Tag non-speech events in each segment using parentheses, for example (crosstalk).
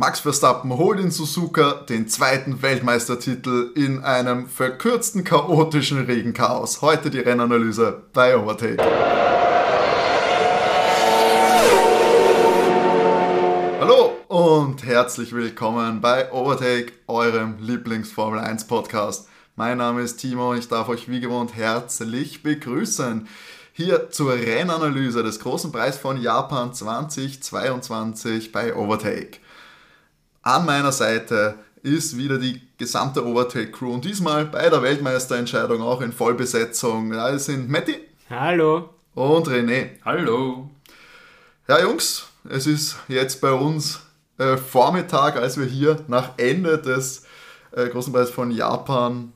Max Verstappen holt in Suzuka den zweiten Weltmeistertitel in einem verkürzten chaotischen Regenchaos. Heute die Rennanalyse bei Overtake. Hallo und herzlich willkommen bei Overtake, eurem Lieblings-Formel 1 Podcast. Mein Name ist Timo und ich darf euch wie gewohnt herzlich begrüßen. Hier zur Rennanalyse des großen Preis von Japan 2022 bei Overtake. An meiner Seite ist wieder die gesamte Overtake Crew und diesmal bei der Weltmeisterentscheidung auch in Vollbesetzung. Da sind Matti. Hallo. Und René. Hallo. Ja, Jungs, es ist jetzt bei uns äh, Vormittag, als wir hier nach Ende des äh, Großen Preis von Japan,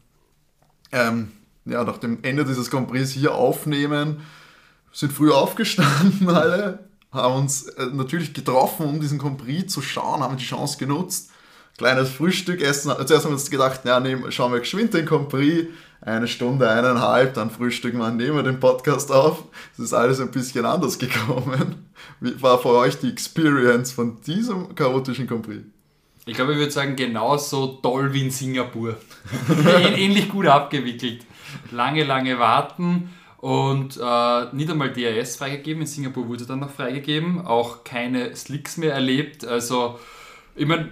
ähm, ja, nach dem Ende dieses Grand Prix hier aufnehmen, sind früh aufgestanden (laughs) alle, haben uns äh, natürlich getroffen, um diesen Prix zu schauen, haben die Chance genutzt. Kleines Frühstück essen. Zuerst haben wir uns gedacht, ja, nehmen, schauen wir geschwind den Prix. Eine Stunde, eineinhalb, dann frühstücken wir, nehmen wir den Podcast auf. Es ist alles ein bisschen anders gekommen. Wie war für euch die Experience von diesem chaotischen Prix? Ich glaube, ich würde sagen, genauso toll wie in Singapur. (laughs) (laughs) Ähnlich gut abgewickelt. Lange, lange warten und äh, nicht einmal DRS freigegeben. In Singapur wurde dann noch freigegeben. Auch keine Slicks mehr erlebt. Also, ich meine,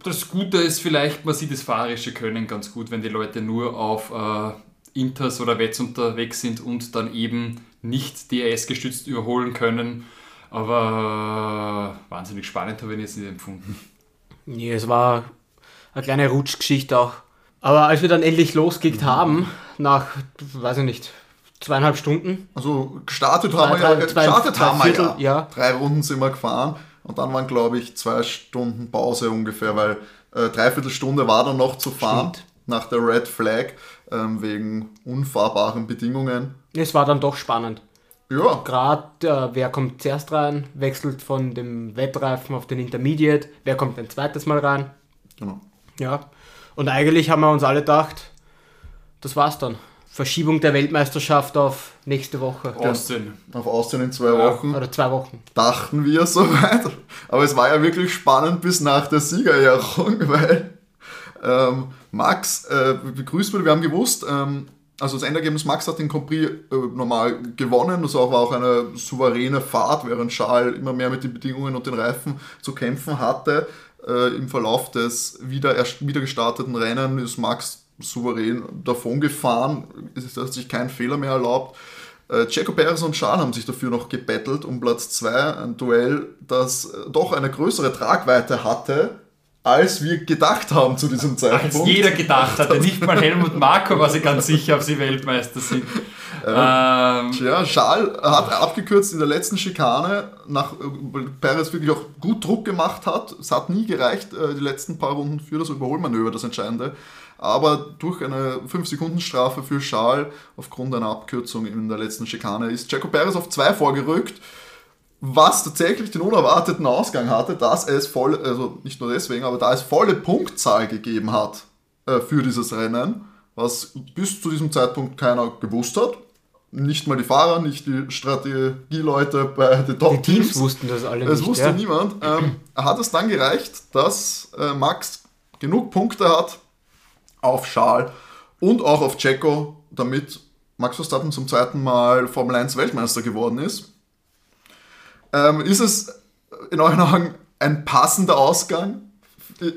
das Gute ist vielleicht, man sieht das fahrerische Können ganz gut, wenn die Leute nur auf äh, Inters oder Wets unterwegs sind und dann eben nicht DRS gestützt überholen können. Aber äh, wahnsinnig spannend habe ich jetzt nicht empfunden. Nee, es war eine kleine Rutschgeschichte auch. Aber als wir dann endlich losgekickt haben, nach, weiß ich nicht, zweieinhalb Stunden. Also gestartet haben Zwei, wir ja, drei- gestartet zwei- haben wir Viertel, ja. ja. Drei Runden sind wir gefahren und dann waren, glaube ich, zwei Stunden Pause ungefähr, weil äh, dreiviertel Stunde war dann noch zu fahren Stimmt. nach der Red Flag ähm, wegen unfahrbaren Bedingungen. Es war dann doch spannend. Ja, Gerade äh, wer kommt zuerst rein, wechselt von dem Wettreifen auf den Intermediate, wer kommt ein zweites Mal rein. genau. Ja. Und eigentlich haben wir uns alle gedacht, das war's dann. Verschiebung der Weltmeisterschaft auf nächste Woche. Austin. Auf Austin in zwei Ja. Wochen Oder zwei Wochen. dachten wir soweit. Aber es war ja wirklich spannend bis nach der Siegerehrung, (laughs) weil ähm, Max äh, begrüßt wurde. Wir haben gewusst, ähm, also das Endergebnis, Max hat den Grand Prix äh, normal gewonnen. Das war auch eine souveräne Fahrt, während Charles immer mehr mit den Bedingungen und den Reifen zu kämpfen hatte. Äh, Im Verlauf des wieder, erst, wieder gestarteten Rennen ist Max souverän davon gefahren. Es hat sich kein Fehler mehr erlaubt. Äh, Perez und Charles haben sich dafür noch gebettelt um Platz 2, ein Duell, das äh, doch eine größere Tragweite hatte, als wir gedacht haben zu diesem Als Zeitpunkt. jeder gedacht hatte, nicht mal Helmut Marko war sich ganz sicher, ob sie Weltmeister sind. Ähm, Ja, Charles hat abgekürzt in der letzten Schikane, nach äh, Perez wirklich auch gut Druck gemacht hat. Es hat nie gereicht, äh, die letzten paar Runden für das Überholmanöver, das Entscheidende. Aber durch eine 5-Sekunden-Strafe für Charles aufgrund einer Abkürzung in der letzten Schikane ist Checo Perez auf 2 vorgerückt. was tatsächlich den unerwarteten Ausgang hatte, dass es voll, also nicht nur deswegen, aber da es volle Punktzahl gegeben hat äh, für dieses Rennen, was bis zu diesem Zeitpunkt keiner gewusst hat. Nicht mal die Fahrer, nicht die Strategieleute bei den Die Top-Teams. Teams wussten das alle Es nicht. wusste ja. niemand. Ähm, hat es dann gereicht, dass äh, Max genug Punkte hat auf Charles und auch auf Checo, damit Max Verstappen zum zweiten Mal Formel 1 Weltmeister geworden ist. Ähm, ist es in euren Augen ein passender Ausgang?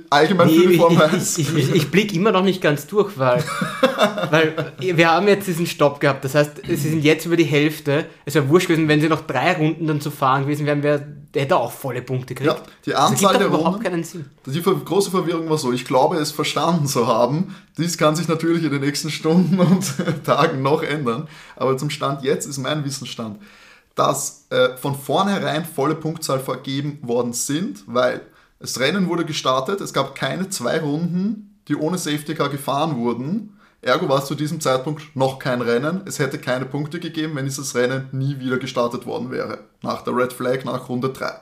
Allgemein für die Nee, Formel ich, 1? ich, ich, ich blicke immer noch nicht ganz durch, weil, (laughs) weil wir haben jetzt diesen Stopp gehabt. Das heißt, sie sind jetzt über die Hälfte. Es wäre wurscht gewesen, wenn sie noch drei Runden dann zu fahren gewesen wären, wär, der hätte auch volle Punkte gekriegt. Ja, die Anzahl der Runden. keinen Sinn. Die große Verwirrung war so, ich glaube es verstanden zu haben. Dies kann sich natürlich in den nächsten Stunden (laughs) und Tagen noch ändern. Aber zum Stand jetzt ist mein Wissensstand, dass äh, von vornherein volle Punktzahl vergeben worden sind, weil das Rennen wurde gestartet, es gab keine zwei Runden, die ohne Safety Car gefahren wurden. Ergo war es zu diesem Zeitpunkt noch kein Rennen. Es hätte keine Punkte gegeben, wenn dieses Rennen nie wieder gestartet worden wäre. Nach der Red Flag, nach Runde 3.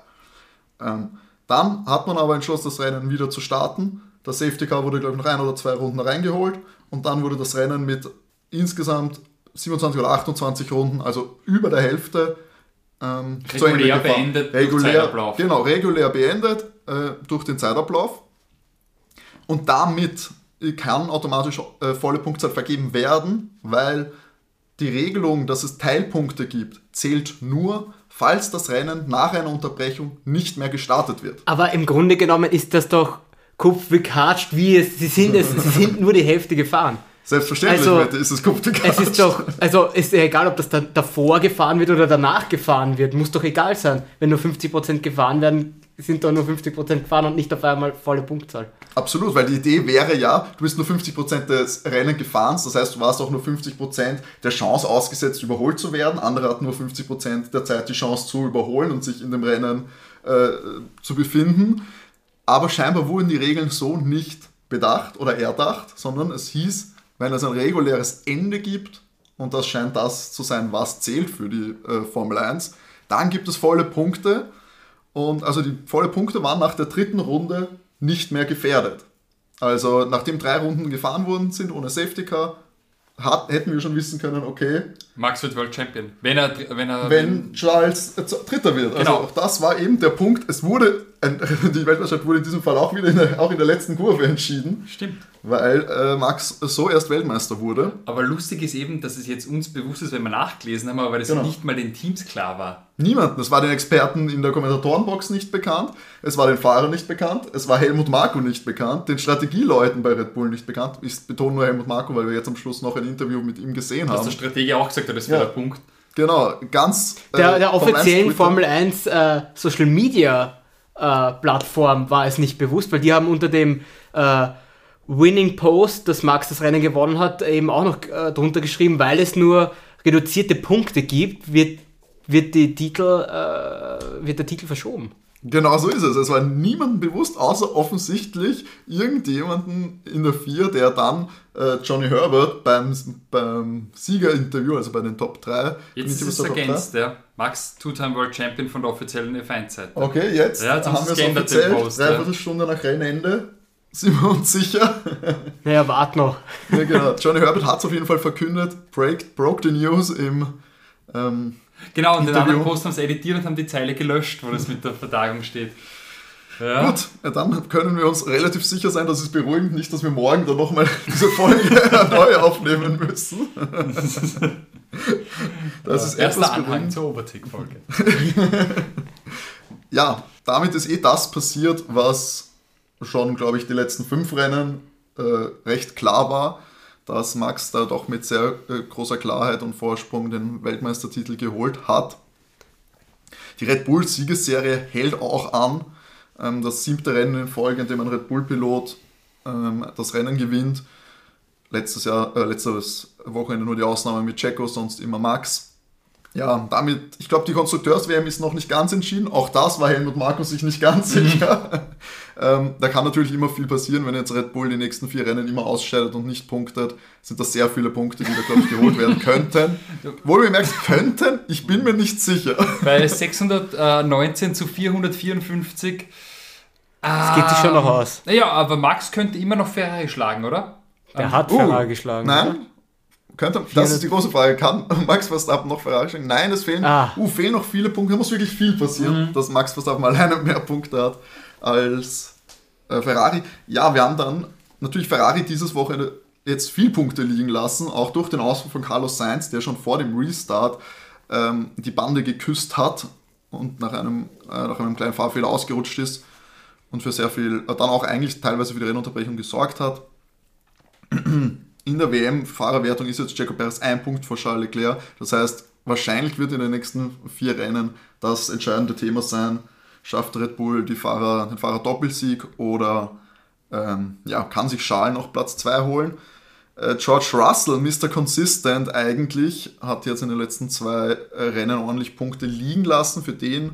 Ähm, dann hat man aber entschlossen, das Rennen wieder zu starten. Der Safety Car wurde, glaube ich, noch ein oder zwei Runden reingeholt und dann wurde das Rennen mit insgesamt 27 oder 28 Runden, also über der Hälfte, ähm, Regulär beendet Regulär, genau, regulär beendet. Äh, durch den Zeitablauf und damit kann automatisch äh, volle Punktzahl vergeben werden, weil die Regelung, dass es Teilpunkte gibt, zählt nur, falls das Rennen nach einer Unterbrechung nicht mehr gestartet wird. Aber im Grunde genommen ist das doch kupfgekatscht, wie es, sie sind es, sie sind nur die Hälfte gefahren. Selbstverständlich Also, Mette, ist es kupfgekatscht. Es ist doch, also ist egal, ob das da, davor gefahren wird oder danach gefahren wird, muss doch egal sein. Wenn nur 50% gefahren werden, sind doch nur 50% gefahren und nicht auf einmal volle Punktzahl. Absolut, weil die Idee wäre ja, du bist nur 50% des Rennen gefahren, das heißt, du warst auch nur 50% der Chance ausgesetzt, überholt zu werden. Andere hatten nur 50% der Zeit die Chance zu überholen und sich in dem Rennen äh, zu befinden. Aber scheinbar wurden die Regeln so nicht bedacht oder erdacht, sondern es hieß, wenn es ein reguläres Ende gibt, und das scheint das zu sein, was zählt für die äh, Formel 1, dann gibt es volle Punkte. Und also die volle Punkte waren nach der dritten Runde nicht mehr gefährdet. Also nachdem drei Runden gefahren worden sind ohne Safety Car, hat, hätten wir schon wissen können, okay, Max wird World Champion. Wenn er, wenn er wenn Charles äh, Dritter wird. Also Genau. auch das war eben der Punkt. Es wurde, (laughs) die Weltmeisterschaft wurde in diesem Fall auch wieder in der, auch in der letzten Kurve entschieden, Stimmt. weil äh, Max so erst Weltmeister wurde. Aber lustig ist eben, dass es jetzt uns bewusst ist, wenn wir nachgelesen haben, aber das Genau. nicht mal den Teams klar war. Niemanden. Es war den Experten in der Kommentatorenbox nicht bekannt, es war den Fahrern nicht bekannt, es war Helmut Marko nicht bekannt, den Strategieleuten bei Red Bull nicht bekannt. Ich betone nur Helmut Marko, weil wir jetzt am Schluss noch ein Interview mit ihm gesehen Dass haben. der Stratege auch gesagt hat, das wäre Ja. der Punkt. Genau, ganz. äh, Der, der Formel 1 offiziellen Formel 1 äh, Social Media äh, Plattform war es nicht bewusst, weil die haben unter dem äh, Winning Post, dass Max das Rennen gewonnen hat, eben auch noch äh, drunter geschrieben, weil es nur reduzierte Punkte gibt, wird, wird, die Titel, äh, wird der Titel verschoben. Genau so ist es. Es war niemandem bewusst, außer offensichtlich irgendjemanden in der Vier, der dann äh, Johnny Herbert beim, beim Siegerinterview, also bei den Top 3, Jetzt ist es ergänzt, ja. Max Two-Time World Champion von der offiziellen F1-Seite. Okay, jetzt Ja, jetzt haben wir es offiziell. Post, ja. Dreiviertel Stunde nach Rennende sind wir uns sicher. (laughs) Naja, wart noch. ja, genau. Johnny Herbert hat es auf jeden Fall verkündet. Break, broke the news im. Ähm, Genau, und den Interview. anderen Post haben sie editiert und haben die Zeile gelöscht, wo das mit der Vertagung steht. Ja. Gut, ja, dann können wir uns relativ sicher sein, dass es beruhigend nicht, dass wir morgen dann nochmal (laughs) diese Folge (laughs) neu aufnehmen müssen. (laughs) Das ist Erster etwas Anhang beruhigend. zur Overtake-Folge. Ja, damit ist eh das passiert, was schon, glaube ich, die letzten fünf Rennen äh, recht klar war, dass Max da doch mit sehr äh, großer Klarheit und Vorsprung den Weltmeistertitel geholt hat. Die Red Bull Siegesserie hält auch an. Ähm, das siebte Rennen in Folge, in dem ein Red Bull Pilot ähm, das Rennen gewinnt. Letztes Jahr, äh, letztes Wochenende nur die Ausnahme mit Checo, sonst immer Max. Ja, damit, ich glaube, die Konstrukteurs-WM ist noch nicht ganz entschieden. Auch das war Helmut Markus sich nicht ganz sicher. (laughs) ähm, da kann natürlich immer viel passieren, wenn jetzt Red Bull die nächsten vier Rennen immer ausscheidet und nicht punktet. Sind das sehr viele Punkte, die da, glaube ich, geholt werden (laughs) könnten. Wohl bemerkt, könnten, ich bin mir nicht sicher. (laughs) Bei 619 zu 454. Das geht sich schon noch aus. Naja, aber Max könnte immer noch Ferrari schlagen, oder? Der hat Uh, Ferrari geschlagen. oder? Könnte, das ist die große Frage. Kann Max Verstappen noch Ferrari schlagen? Nein, es fehlen, Ah. uh, fehlen noch viele Punkte. Da muss wirklich viel passieren, dass Max Verstappen alleine mehr Punkte hat als äh, Ferrari. Ja, wir haben dann natürlich Ferrari dieses Wochenende jetzt viel Punkte liegen lassen, auch durch den Ausfall von Carlos Sainz, der schon vor dem Restart ähm, die Bande geküsst hat und nach einem, äh, nach einem kleinen Fahrfehler ausgerutscht ist und für sehr viel, äh, dann auch eigentlich teilweise für die Rennunterbrechung gesorgt hat. In der WM-Fahrerwertung ist jetzt Checo Perez ein Punkt vor Charles Leclerc. Das heißt, wahrscheinlich wird in den nächsten vier Rennen das entscheidende Thema sein. Schafft Red Bull die Fahrer, den Fahrer Doppelsieg oder ähm, ja, kann sich Charles noch Platz 2 holen? Äh, George Russell, Mr. Consistent eigentlich, hat jetzt in den letzten zwei Rennen ordentlich Punkte liegen lassen. Für den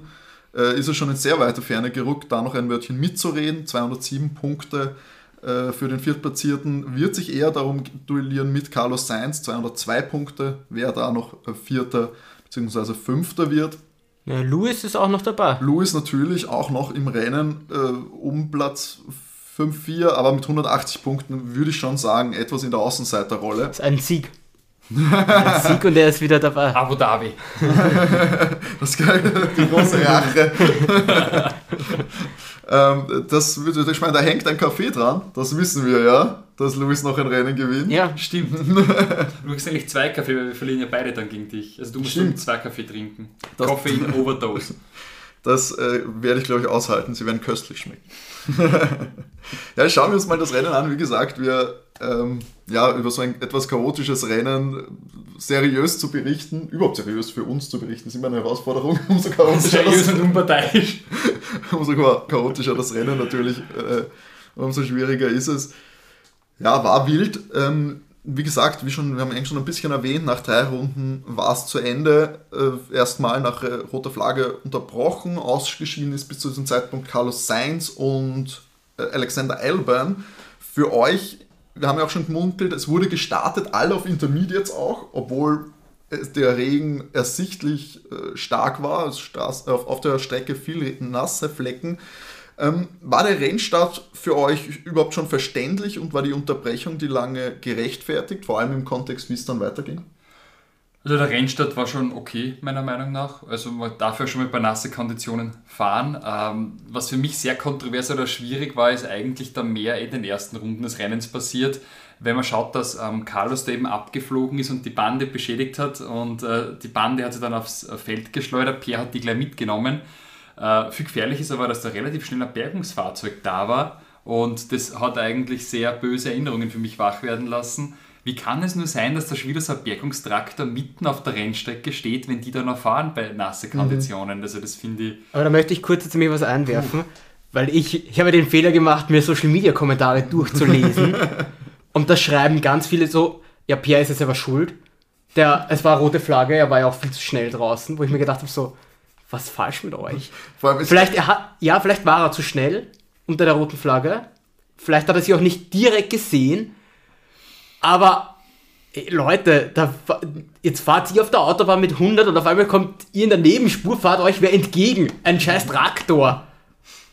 äh, ist er schon in sehr weite Ferne gerückt, da noch ein Wörtchen mitzureden. 207 Punkte für den Viertplatzierten. Wird sich eher darum duellieren mit Carlos Sainz, 202 Punkte, wer da noch äh, Vierter bzw. Fünfter wird. Ja, Lewis ist auch noch dabei. Lewis natürlich auch noch im Rennen äh, um Platz 5-4, aber mit 180 Punkten würde ich schon sagen, etwas in der Außenseiterrolle. Das ist ein Sieg. ein Sieg und er ist wieder dabei. Abu Dhabi. (laughs) Das geil, die große Rache. (laughs) Ähm, das, ich meine, da hängt ein Kaffee dran, das wissen wir ja, dass Luis noch ein Rennen gewinnt. Ja, stimmt. (laughs) du kriegst eigentlich zwei Kaffee, weil wir verlieren ja beide dann gegen dich. Also du musst dann zwei Kaffee trinken. Das- Koffein Overdose. (laughs) Das äh, werde ich, glaube ich, aushalten. Sie werden köstlich schmecken. (laughs) ja, schauen wir uns mal das Rennen an. Wie gesagt, wir ähm, ja, über so ein etwas chaotisches Rennen seriös zu berichten, überhaupt seriös für uns zu berichten, ist immer eine Herausforderung. (laughs) Umso chaotischer, Seriös das, und unparteiisch. (laughs) umso chaotischer das Rennen natürlich, äh, umso schwieriger ist es. Ja, war wild. Ähm, wie gesagt, wie schon, wir haben eigentlich schon ein bisschen erwähnt, nach drei Runden war es zu Ende. Äh, Erstmal nach äh, roter Flagge unterbrochen. Ausgeschieden ist bis zu diesem Zeitpunkt Carlos Sainz und äh, Alexander Albon. Für euch, wir haben ja auch schon gemunkelt, es wurde gestartet, alle auf Intermediates auch, obwohl der Regen ersichtlich äh, stark war. Auf der Strecke viel nasse Flecken. Ähm, war der Rennstart für euch überhaupt schon verständlich und war die Unterbrechung, die lange gerechtfertigt, vor allem im Kontext, wie es dann weiterging? Also der Rennstart war schon okay, meiner Meinung nach. Also man darf ja schon mal bei nasse Konditionen fahren. Ähm, was für mich sehr kontrovers oder schwierig war, ist eigentlich dann mehr in den ersten Runden des Rennens passiert. Wenn man schaut, dass ähm, Carlos da eben abgeflogen ist und die Bande beschädigt hat und äh, die Bande hat sie dann aufs äh, Feld geschleudert, Pierre hat die gleich mitgenommen. Äh, viel gefährlich ist aber, dass da relativ schnell ein Bergungsfahrzeug da war und das hat eigentlich sehr böse Erinnerungen für mich wach werden lassen. Wie kann es nur sein, dass ein Bergungstraktor mitten auf der Rennstrecke steht, wenn die da noch fahren bei nasse Konditionen? Also das finde ich... Aber da möchte ich kurz jetzt mir was einwerfen, weil ich, ich habe den Fehler gemacht, mir Social Media Kommentare durchzulesen. (laughs) und da schreiben ganz viele so, ja, Pierre ist jetzt aber schuld. Der, es war rote Flagge, er war ja auch viel zu schnell draußen, wo ich mir gedacht habe, so, was falsch mit euch? (laughs) Vielleicht, er hat, ja, vielleicht war er zu schnell unter der roten Flagge. Vielleicht hat er sie auch nicht direkt gesehen. Aber Leute, da, jetzt fahrt ihr auf der Autobahn mit 100 und auf einmal kommt ihr in der Nebenspur, fahrt euch wer entgegen. Ein scheiß Traktor.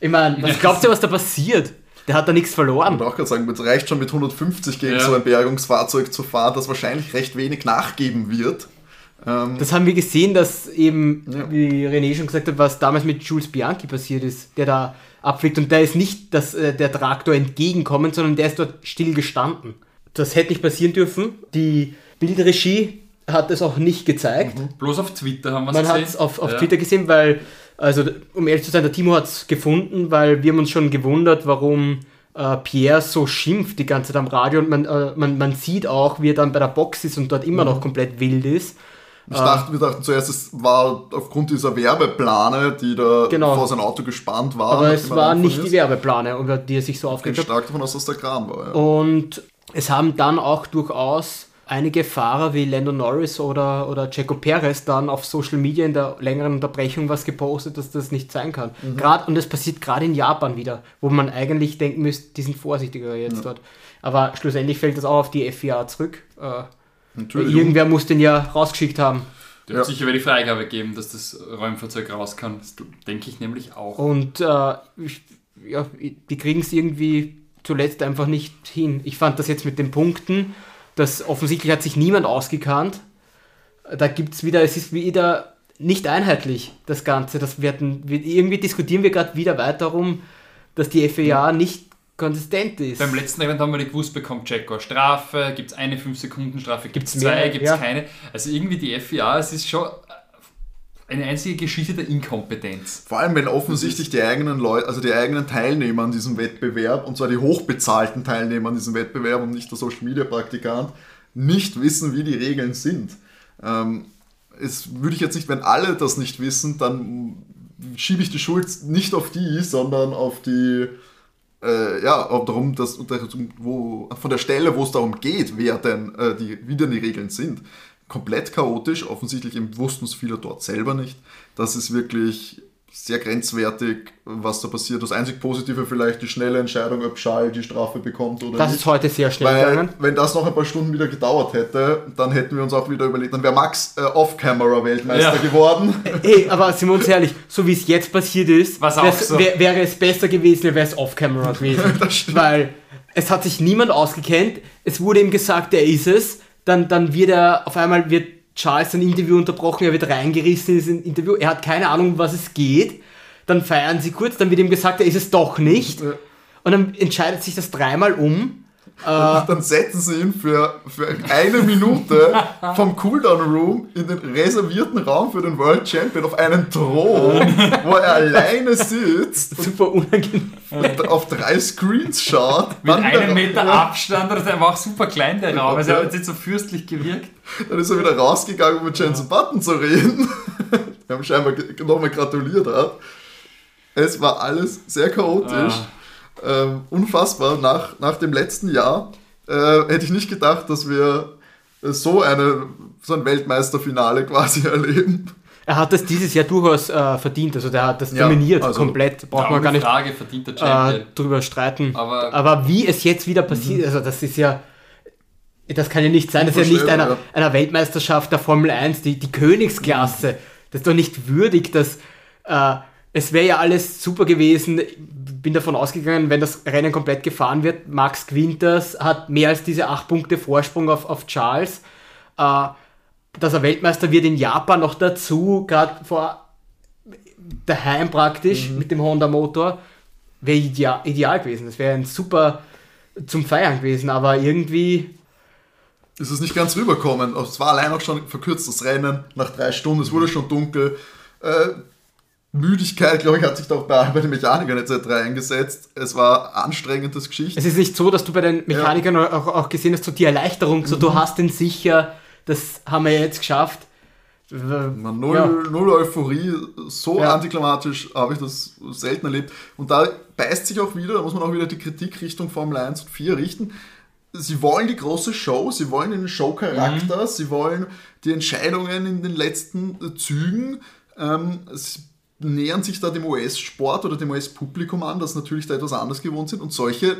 Ich meine, was glaubt ihr, was da passiert? Der hat da nichts Ich verloren. wollte auch gerade sagen, es reicht schon mit 150 gegen Ja. so ein Bergungsfahrzeug zu fahren, das wahrscheinlich recht wenig nachgeben wird. Ähm, Das haben wir gesehen, dass eben, Ja. wie René schon gesagt hat, was damals mit Jules Bianchi passiert ist, der da abfliegt und der ist nicht dass, äh, der Traktor entgegenkommen, sondern der ist dort still gestanden. Das hätte nicht passieren dürfen. Die Bildregie hat es auch nicht gezeigt. Bloß auf Twitter haben wir es Man gesehen. hat es auf, auf Ja. Twitter gesehen, weil, also um ehrlich zu sein, der Timo hat es gefunden, weil wir haben uns schon gewundert, warum äh, Pierre so schimpft die ganze Zeit am Radio und man, äh, man, man sieht auch, wie er dann bei der Box ist und dort immer noch komplett wild ist. ich dachte, wir dachten zuerst, es war aufgrund dieser Werbeplane, die da Genau. vor sein Auto gespannt waren. Aber es war nicht die ist. Werbeplane, über die er sich so Ich gehe aufgeregt hat. stark davon aus, dass der Kran war. Ja. Und es haben dann auch durchaus einige Fahrer wie Lando Norris oder, oder Checo Perez dann auf Social Media in der längeren Unterbrechung was gepostet, dass das nicht sein kann. Grad, und das passiert gerade in Japan wieder, wo man eigentlich denken müsste, die sind vorsichtiger jetzt dort. Aber schlussendlich fällt das auch auf die FIA zurück. Äh, Natürlich. irgendwer muss den ja rausgeschickt haben. Der Ja. wird sicher die Freigabe geben, dass das Räumfahrzeug raus kann. Das denke ich nämlich auch. Und äh, ich, ja, die kriegen es irgendwie zuletzt einfach nicht hin. Ich fand das jetzt mit den Punkten, dass offensichtlich hat sich niemand ausgekannt. Da gibt es wieder, es ist wieder nicht einheitlich, das Ganze. Das werden, irgendwie diskutieren wir gerade wieder weiter darum, dass die FIA nicht konsistent ist. Beim letzten Event haben wir nicht gewusst, bekommt Checo Strafe, gibt es eine 5-Sekunden-Strafe, gibt es zwei, gibt es Ja. keine. Also irgendwie die FIA, es ist schon eine einzige Geschichte der Inkompetenz. Vor allem, wenn offensichtlich die eigenen Leute, also die eigenen Teilnehmer an diesem Wettbewerb, und zwar die hochbezahlten Teilnehmer an diesem Wettbewerb und nicht der Social Media Praktikant, nicht wissen, wie die Regeln sind. Ähm, es würde ich jetzt nicht, wenn alle das nicht wissen, dann schiebe ich die Schuld nicht auf die, sondern auf die, äh, ja, darum, dass wo, von der Stelle, wo es darum geht, wer denn, äh, die, wie denn die Regeln sind. Komplett chaotisch, offensichtlich eben wussten es viele dort selber nicht. Das ist wirklich sehr grenzwertig, was da passiert. Das einzig Positive vielleicht die schnelle Entscheidung, ob Schall die Strafe bekommt oder das nicht. ist heute sehr schnell Weil, gegangen. wenn das noch ein paar Stunden wieder gedauert hätte, dann hätten wir uns auch wieder überlegt, dann wäre Max äh, Off-Camera-Weltmeister Ja. geworden. (laughs) Ey, aber sind wir uns ehrlich, so wie es jetzt passiert ist, so. wär, wäre es besser gewesen, wäre es off-camera (laughs) gewesen. Weil es hat sich niemand ausgekennt, es wurde ihm gesagt, er ist es, dann, dann wird er, auf einmal wird Charles sein Interview unterbrochen, er wird reingerissen in dieses Interview, er hat keine Ahnung, um was es geht. dann feiern sie kurz, dann wird ihm gesagt, er ist es doch nicht. Und dann entscheidet sich das dreimal um. Äh, Dann setzen sie ihn für, für eine Minute vom Cooldown Room in den reservierten Raum für den World Champion auf einen Thron, wo er alleine sitzt super unangenehm. und auf drei Screens schaut. Mit einem Meter Abstand, oder der war auch super klein, der Raum. Also er hat jetzt so fürstlich gewirkt. Dann ist er wieder rausgegangen, um mit Jensen Button zu reden. (laughs) Wir haben scheinbar nochmal gratuliert hat. Es war alles sehr chaotisch. Ähm, unfassbar. Nach, nach dem letzten Jahr äh, hätte ich nicht gedacht, dass wir so, eine, so ein Weltmeisterfinale quasi (laughs) erleben. Er hat das dieses Jahr durchaus äh, verdient, also der hat das Ja, dominiert also- komplett, braucht Ja, man gar nicht Frage verdient der äh, drüber streiten. Aber- Aber wie es jetzt wieder passiert, also das ist ja, das kann ja nicht sein, das ist ja nicht einer, Unvorstellbar, einer Weltmeisterschaft der Formel 1, die, die Königsklasse. Das ist doch nicht würdig, dass äh, es wäre ja alles super gewesen. Bin davon ausgegangen, wenn das Rennen komplett gefahren wird, Max Quinters hat mehr als diese 8 Punkte Vorsprung auf, auf Charles. Äh, dass er Weltmeister wird in Japan noch dazu, gerade vor daheim praktisch mit dem Honda-Motor, wäre ideal, ideal gewesen. Das wäre ein super zum Feiern gewesen, aber irgendwie, Ist es nicht ganz rüberkommen. Es war allein auch schon verkürztes Rennen nach drei Stunden. Es wurde schon dunkel. Äh, Müdigkeit, glaube ich, hat sich da auch bei, (laughs) bei den Mechanikern etc. eingesetzt. Es war anstrengendes Geschichte. es ist nicht so, dass du bei den Mechanikern auch, auch gesehen hast, so die Erleichterung, so du hast den sicher, das haben wir jetzt geschafft. Man, null, Ja. null Euphorie, so Ja. antiklimatisch habe ich das selten erlebt. Und da beißt sich auch wieder, da muss man auch wieder die Kritik Richtung Formel 1 und 4 richten. Sie wollen die große Show, sie wollen den Showcharakter, Mhm. sie wollen die Entscheidungen in den letzten Zügen. Ähm, sie nähern sich da dem US-Sport oder dem US-Publikum an, das natürlich da etwas anders gewohnt sind. Und solche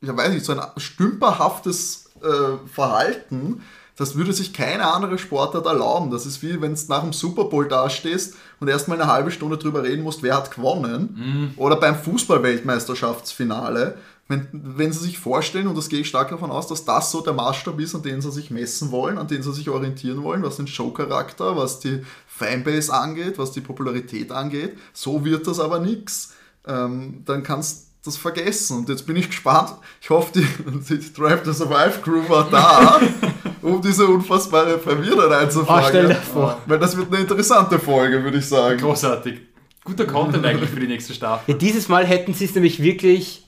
ich weiß nicht, so ein stümperhaftes äh, Verhalten, das würde sich keine andere Sportart erlauben. Das ist wie wenn du nach dem Super Bowl dastehst und erstmal eine halbe Stunde drüber reden musst, wer hat gewonnen. Oder beim Fußball-Weltmeisterschaftsfinale. Wenn, wenn sie sich vorstellen, und das gehe ich stark davon aus, dass das so der Maßstab ist, an den sie sich messen wollen, an den sie sich orientieren wollen, was den Showcharakter, was die Fanbase angeht, was die Popularität angeht, so wird das aber nichts. Ähm, dann kannst du das vergessen. Und jetzt bin ich (laughs) gespannt. Ich hoffe, die, die Drive to Survive Crew war da, (laughs) um diese unfassbare Verwirrung Oh, einzufangen. stell dir vor. Weil das wird eine interessante Folge, würde ich sagen. Großartig. Guter Content eigentlich für die nächste Staffel. Ja, dieses Mal hätten sie es nämlich wirklich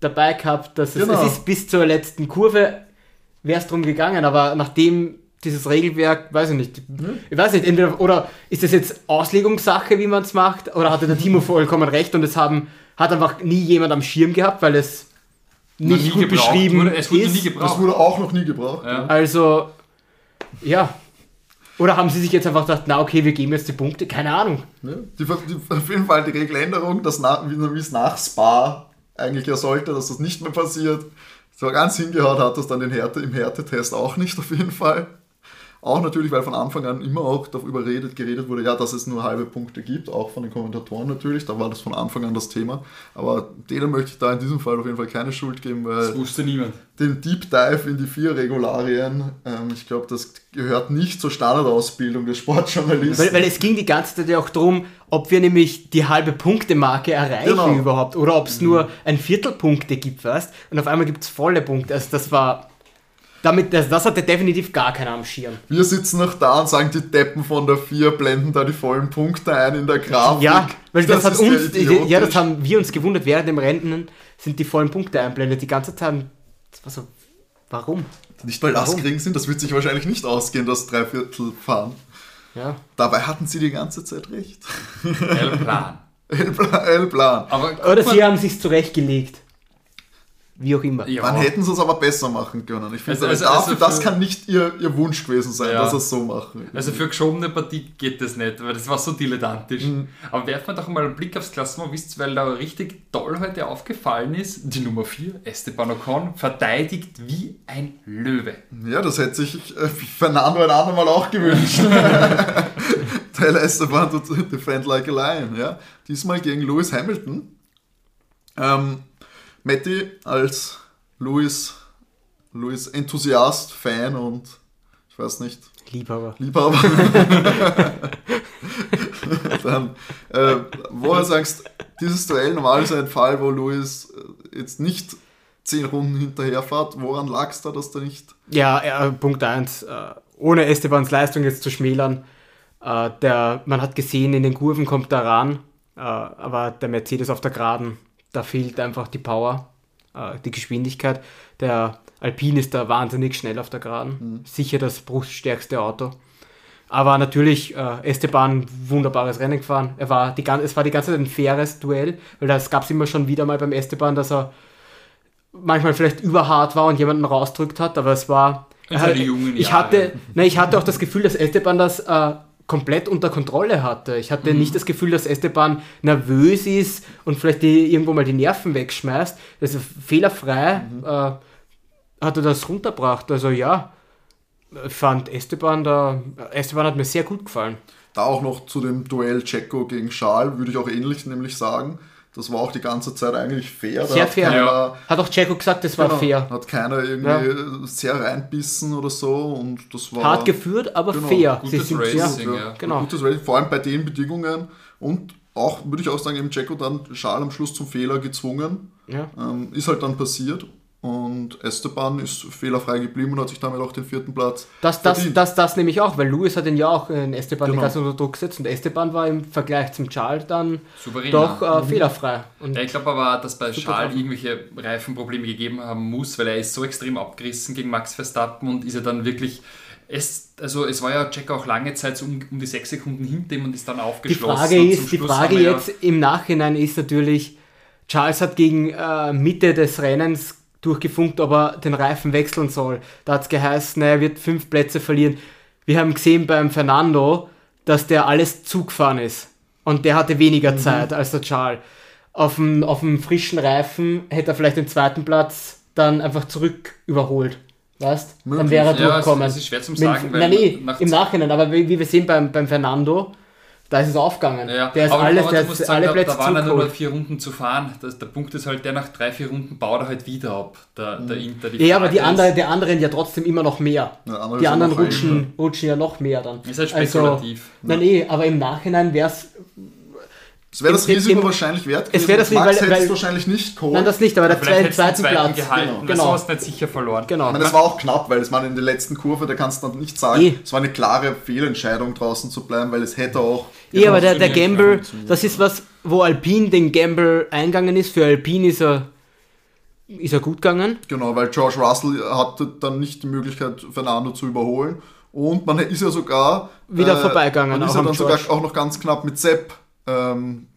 dabei gehabt, dass es, Genau. es ist bis zur letzten Kurve wäre es drum gegangen, aber nachdem dieses Regelwerk, weiß ich nicht, ich weiß nicht, entweder, oder ist das jetzt Auslegungssache, wie man es macht, oder hatte der Timo vollkommen recht und es haben, hat einfach nie jemand am Schirm gehabt, weil es nicht nie gut gebraucht beschrieben wurde. Es wurde ist. nie Das gebraucht. wurde auch noch nie gebraucht. Ja. Also, ja. Oder haben sie sich jetzt einfach gedacht, na okay, wir geben jetzt die Punkte? Keine Ahnung. Ja, die, die, auf jeden Fall die Regeländerung, dass nach, wie wie es nach Spa eigentlich ja sollte, dass das nicht mehr passiert. So ganz hingehaut hat das dann den Härte, im Härtetest auch nicht auf jeden Fall. Auch natürlich, weil von Anfang an immer auch darüber redet, geredet wurde, ja, dass es nur halbe Punkte gibt, auch von den Kommentatoren natürlich, da war das von Anfang an das Thema. Aber denen möchte ich da in diesem Fall auf jeden Fall keine Schuld geben, weil Das wusste niemand. den Deep Dive in die vier Regularien, ähm, ich glaube, das gehört nicht zur Standardausbildung des Sportjournalisten. Weil, weil es ging die ganze Zeit ja auch darum, ob wir nämlich die halbe Punktemarke erreichen Genau. überhaupt oder ob es nur ein Viertel Punkte gibt, weißt Und auf einmal gibt es volle Punkte. Also das war. Damit, das, das hatte definitiv gar keiner am Schirm. Wir sitzen noch da und sagen, die Deppen von der 4 blenden da die vollen Punkte ein in der Grafik. Ja, weil das, hat ist ja uns, idiotisch. ja, das haben wir uns gewundert, während dem Rennen sind die vollen Punkte einblendet. Die ganze Zeit, das war so, warum? Nicht weil das kriegen sind, das wird sich wahrscheinlich nicht ausgehen, das Dreiviertel fahren. Ja. Dabei hatten sie die ganze Zeit recht. L-Plan. L-Plan. (laughs) L-Plan. Aber Oder sie haben sich zurechtgelegt. Wie auch immer. ja, Wann hätten sie es aber besser machen können? Ich finde, Also- also- also das kann nicht ihr, ihr Wunsch gewesen sein, Ja. dass sie es so machen. Also für geschobene Partie geht das nicht, weil das war so dilettantisch. Mhm. Aber werfen wir doch mal einen Blick aufs Klassement, wisst ihr, weil da richtig toll heute aufgefallen ist, die Nummer 4, Esteban Ocon, verteidigt wie ein Löwe. Ja, das hätte sich äh, Fernando ein andermal auch gewünscht. (laughs) Tell Esteban to defend like a lion. Ja? Diesmal gegen Lewis Hamilton. Ähm, Matti als Lewis, Lewis Enthusiast, Fan und ich weiß nicht, Liebhaber. Liebhaber. (laughs) Dann, äh, woher sagst dieses Duell normal ist ein Fall, wo Lewis äh, jetzt nicht zehn Runden hinterherfährt. Woran lag es da, dass da nicht. Ja, äh, Punkt 1. Äh, ohne Estebans Leistung jetzt zu schmälern. Äh, der, man hat gesehen, in den Kurven kommt er ran, äh, aber der Mercedes auf der Geraden, da fehlt einfach die Power, äh, die Geschwindigkeit. Der Alpine ist da wahnsinnig schnell auf der Geraden. Mhm. Sicher das bruststärkste Auto. Aber natürlich, äh, Esteban wunderbares Rennen gefahren. Er war die, es war die ganze Zeit ein faires Duell, weil das gab es immer schon wieder mal beim Esteban, dass er manchmal vielleicht überhart war und jemanden rausdrückt hat, aber es war. Seine jungen ich hatte, nein, ich hatte auch das Gefühl, dass Esteban das äh, komplett unter Kontrolle hatte. Ich hatte nicht das Gefühl, dass Esteban nervös ist und vielleicht die, irgendwo mal die Nerven wegschmeißt. Also fehlerfrei äh, hat er das runtergebracht. Also ja, ich fand Esteban da, Esteban hat mir sehr gut gefallen. Da auch noch zu dem Duell Checo gegen Charles, würde ich auch ähnlich nämlich sagen. Das war auch die ganze Zeit eigentlich fair. Sehr hat fair. Keiner, Hat auch Checo gesagt, das war genau, fair. Hat keiner irgendwie sehr reinbissen oder so und das war Hart geführt, aber Genau, fair. gutes sind- Racing. ja, ja. genau. Gutes Racing, vor allem bei den Bedingungen und auch, würde ich auch sagen, eben Checo dann Charles am Schluss zum Fehler gezwungen. Ja. Ähm, ist halt dann passiert und Esteban ist fehlerfrei geblieben und hat sich damit auch den vierten Platz Das, das, verdient. das, das nämlich auch, weil Lewis hat ihn ja auch in Esteban Genau. die ganze Zeit unter Druck gesetzt und Esteban war im Vergleich zum Charles dann Souverän. doch ja. äh, fehlerfrei. Und Ja, ich glaube aber, dass bei Charles drauf. irgendwelche Reifenprobleme gegeben haben muss, weil er ist so extrem abgerissen gegen Max Verstappen und ist er dann wirklich. Es, also es war ja Checo auch lange Zeit so um, um die sechs Sekunden hinter ihm und ist dann die aufgeschlossen. Frage und ist, zum die Schluss Frage jetzt im Nachhinein ist natürlich, Charles hat gegen äh, Mitte des Rennens durchgefunkt, ob er den Reifen wechseln soll. Da hat es geheißen, er wird fünf Plätze verlieren. Wir haben gesehen beim Fernando, dass der alles zugefahren ist. Und der hatte weniger Mhm. Zeit als der Charles. Auf dem, auf dem frischen Reifen hätte er vielleicht den zweiten Platz dann einfach zurück überholt. Weißt? Dann Möglich. wäre er Ja, durchgekommen. es ist schwer zum Mit- sagen, weil Nein, nee, im Nachhinein, aber wie, wie wir sehen beim, beim Fernando, da ist es aufgegangen. Ja, der ist aber, alles, aber der ist sagen, alle da, Plätze da waren ja nur vier Runden zu fahren. Das, der Punkt ist halt, der nach drei, vier Runden baut er halt wieder ab. Der, der Inter. Die Mhm. Ja, aber die, andere, die anderen ja trotzdem immer noch mehr. Ja, die anderen rutschen, rutschen ja noch mehr dann. Ist halt Also, spekulativ. nein, eh, aber im Nachhinein wäre es. Es wäre das Risiko im- wahrscheinlich wert Es wäre das Max Risiko, weil- weil- wahrscheinlich nicht geholt. Nein, das nicht, aber der zweite, zweiten zweiten Platz. gehalten. Genau. Genau. So hast du nicht sicher verloren. Genau. Ich meine, es war auch knapp, weil es man in der letzten Kurve, da kannst du dann nicht sagen, Eh. es war eine klare Fehlentscheidung draußen zu bleiben, weil es hätte auch. Ja, aber der, der Gamble, das ist was, wo Alpine den Gamble eingegangen ist. Für Alpine ist er, ist er gut gegangen. Genau, weil George Russell hatte dann nicht die Möglichkeit, Fernando zu überholen. Und man ist ja sogar. Wieder vorbeigegangen, Man ist ja dann sogar George. auch noch ganz knapp mit Sepp ähm,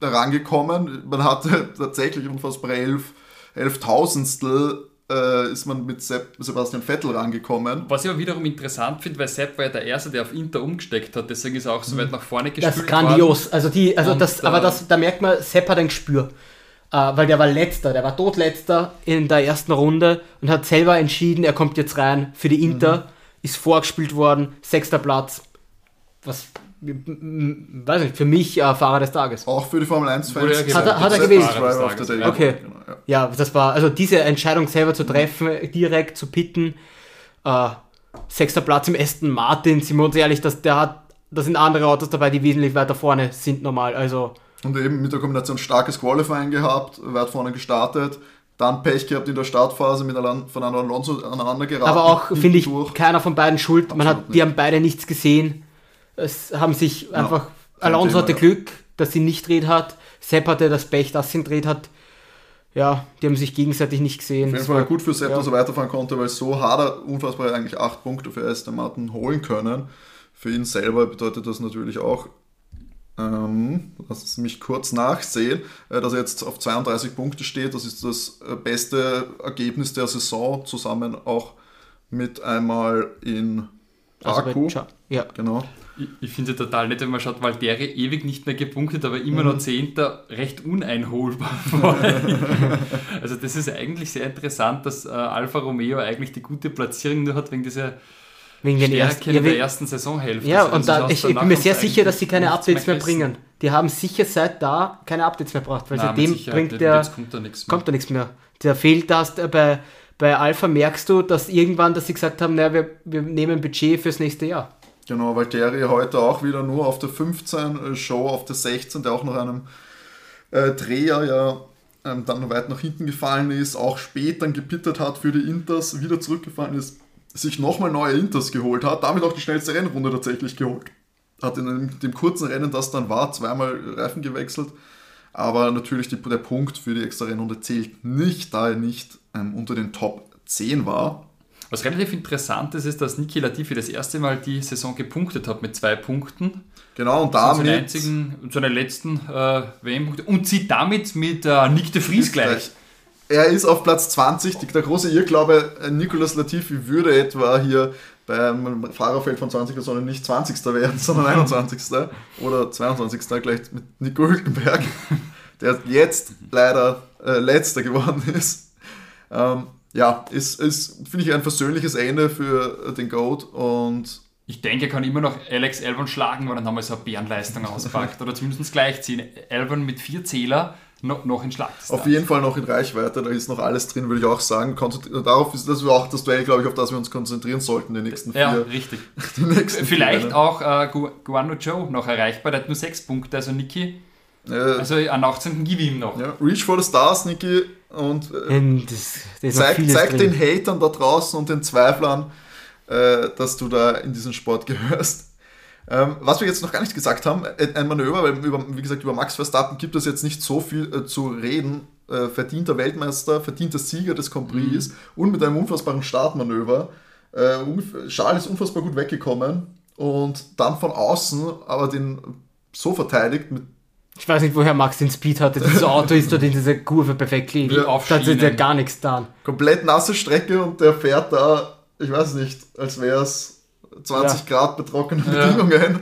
rangekommen. Man hatte tatsächlich unfassbare elf, elftausendstel äh, ist man mit Sepp, Sebastian Vettel rangekommen. Was ich aber wiederum interessant finde, weil Sepp war ja der Erste, der auf Inter umgesteckt hat, deswegen ist er auch so weit nach vorne Das gespült ist grandios. Also die, also Und, das, aber äh, das, da merkt man, Sepp hat ein Gespür. Äh, weil der war letzter, der war totletzter in der ersten Runde und hat selber entschieden, er kommt jetzt rein für die Inter, Mhm. ist vorgespielt worden, sechster Platz. Was, weiß nicht, für mich äh, Fahrer des Tages. Auch für die Formel 1 Wurde Fans. ja gesagt, Hat er- hat er gewesen. Day. Okay. Genau, ja. Ja, das war, also diese Entscheidung selber zu treffen, direkt zu pitten, äh, sechster Platz im Aston Martin, sind wir uns ehrlich, dass der hat, da sind andere Autos dabei, die wesentlich weiter vorne sind normal, also Und eben mit der Kombination starkes Qualifying gehabt, weit vorne gestartet, dann Pech gehabt in der Startphase mit Fernando Alonso aneinander geraten. Aber auch, finde ich, durch. keiner von beiden schuld. Man Absolut hat, die haben beide nichts gesehen. Es haben sich einfach, kein Alonso hatte ja. Glück, dass sie nicht dreht hat. Sepp hatte das Pech, dass sie ihn dreht hat. Ja, die haben sich gegenseitig nicht gesehen. Auf jeden Das Fall war- gut für Sepp, ja. dass er weiterfahren konnte, weil so hat er unfassbar eigentlich acht Punkte für Aston Martin holen können. Für ihn selber bedeutet das natürlich auch, ähm, lass es mich kurz nachsehen, äh, dass er jetzt auf 32 Punkte steht. Das ist das äh, beste Ergebnis der Saison, zusammen auch mit einmal in Also Baku. Cha- ja. genau. Ich, ich finde es total nett, wenn man schaut, Valtteri ewig nicht mehr gepunktet, aber immer Mhm. noch Zehnter, recht uneinholbar. (laughs) also das ist eigentlich sehr interessant, dass äh, Alfa Romeo eigentlich die gute Platzierung nur hat wegen dieser Wegen den Stärke ersten. in Ja, der ersten Saisonhälfte. ja Also und da, ich, ich bin mir sehr sicher, dass sie keine Updates mehr gerissen. bringen. Die haben sicher seit da keine Updates mehr gebracht, weil Nein, seitdem Sicherheit bringt der, kommt da nichts mehr. kommt da nichts mehr. Der fehlt das äh, bei, bei Alpha merkst du, dass irgendwann, dass sie gesagt haben, naja, wir, wir nehmen Budget fürs nächste Jahr. Genau, Valtteri heute auch wieder nur auf der 15, äh, Show auf der 16, der auch nach einem äh, Dreher ja ähm, dann weit nach hinten gefallen ist, auch spät dann gepittert hat für die Inters, wieder zurückgefallen ist, sich nochmal neue Inters geholt hat, damit auch die schnellste Rennrunde tatsächlich geholt. Hat in dem, dem kurzen Rennen, das dann war, zweimal Reifen gewechselt. Aber natürlich die, der Punkt für die extra Rennrunde zählt nicht, da er nicht ähm, unter den Top 10 war. Was relativ interessant ist, ist, dass Niki Latifi das erste Mal die Saison gepunktet hat mit zwei Punkten. Genau, und Damit. damit. einzigen, seine letzten äh, WM-Punkte. Und zieht damit mit äh, Nick de Vries gleich. Er ist auf Platz 20. Die- Der große Irrglaube, äh, Nicolas Latifi würde etwa hier beim Fahrerfeld von 20 Personen nicht 20. werden, (laughs) sondern 21. oder 22. gleich mit Nico Hülkenberg, (laughs) der jetzt leider äh, letzter geworden (laughs) ist. Ähm, ja, ist, ist finde ich, ein versöhnliches Ende für äh, den Goat und Ich denke, er kann immer noch Alex Albon schlagen, weil dann haben wir so eine Bärenleistung auspackt. Oder zumindest gleichziehen. Albon mit vier Zähler noch, noch in Schlagdistanz. auf jeden Fall noch in Reichweite, da ist noch alles drin, würde ich auch sagen. Konzentri- Darauf ist das auch das Duell, glaube ich, auf das wir uns konzentrieren sollten, die nächsten Ja, vier. richtig. (laughs) Die nächsten Vielleicht vier auch äh, Gu- Guano Joe noch erreichbar. Der hat nur sechs Punkte, also Niki. Äh, Also an 18. gib ihm noch. Ja, Reach for the Stars, Niki, und äh, Das, das zeig, zeig den Hatern da draußen und den Zweiflern, äh, dass du da in diesen Sport (laughs) gehörst. Ähm, was wir jetzt noch gar nicht gesagt haben, äh, ein Manöver, weil über, wie gesagt, über Max Verstappen gibt es jetzt nicht so viel äh, zu reden. Äh, verdienter Weltmeister, verdienter Sieger des Grand Prix und mit einem unfassbaren Startmanöver. Äh, Charles ist unfassbar gut weggekommen und dann von außen aber den so verteidigt mit Ich weiß nicht, woher Max den Speed hatte. Das Auto ist dort in dieser Kurve perfekt liegen. Auf Da hat Schienen. gar nichts getan. komplett nasse Strecke und der fährt da, ich weiß nicht, als wäre es 20 Grad betrockene Ja. Bedingungen.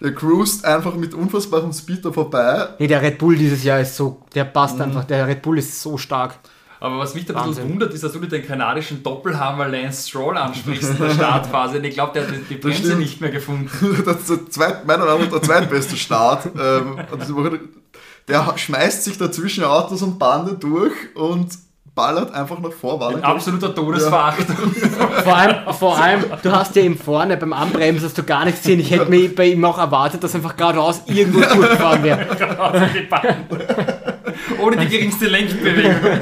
Der cruist einfach mit unfassbarem Speed da vorbei. Nee, der Red Bull dieses Jahr ist so, der Mhm. passt einfach. Der Red Bull ist so stark. Aber was mich da ein bisschen wundert, ist, dass du dir den kanadischen Doppelhammer Lance Stroll ansprichst in der Startphase. Und ich glaube, der hat die Bremse nicht mehr gefunden. (laughs) Das ist der zweit, meiner Meinung nach der zweitbeste Start. ähm, der schmeißt sich da zwischen Autos und Bande durch und ballert einfach nach vorne. Ein absoluter Todesverachtung. (laughs) Vor allem, vor allem, du hast ja ihm vorne beim Anbremsen hast du gar nichts gesehen. Ich hätte mir bei ihm auch erwartet, dass er einfach geradeaus irgendwo (laughs) durchgefahren wäre. Ohne die geringste Lenkbewegung.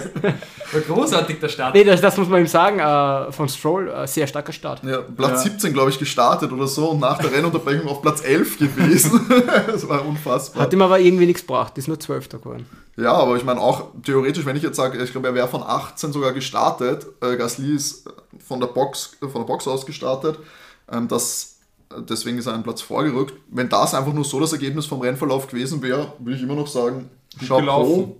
War großartig der Start. Nee, das, das muss man ihm sagen, äh, von Stroll, äh, sehr starker Start. Ja, Platz Ja. 17, glaube ich, gestartet oder so und nach der Rennunterbrechung auf Platz 11 gewesen. (laughs) das war unfassbar. Hat ihm aber irgendwie nichts gebracht, ist nur Zwölfter geworden. Ja, aber ich meine auch theoretisch, wenn ich jetzt sage, ich glaube, er wäre von 18 sogar gestartet. Äh, Gasly ist von der Box, äh, von der Box aus gestartet. Ähm, das, äh, deswegen ist er einen Platz vorgerückt. Wenn das einfach nur so das Ergebnis vom Rennverlauf gewesen wäre, würde ich immer noch sagen, Chapeau.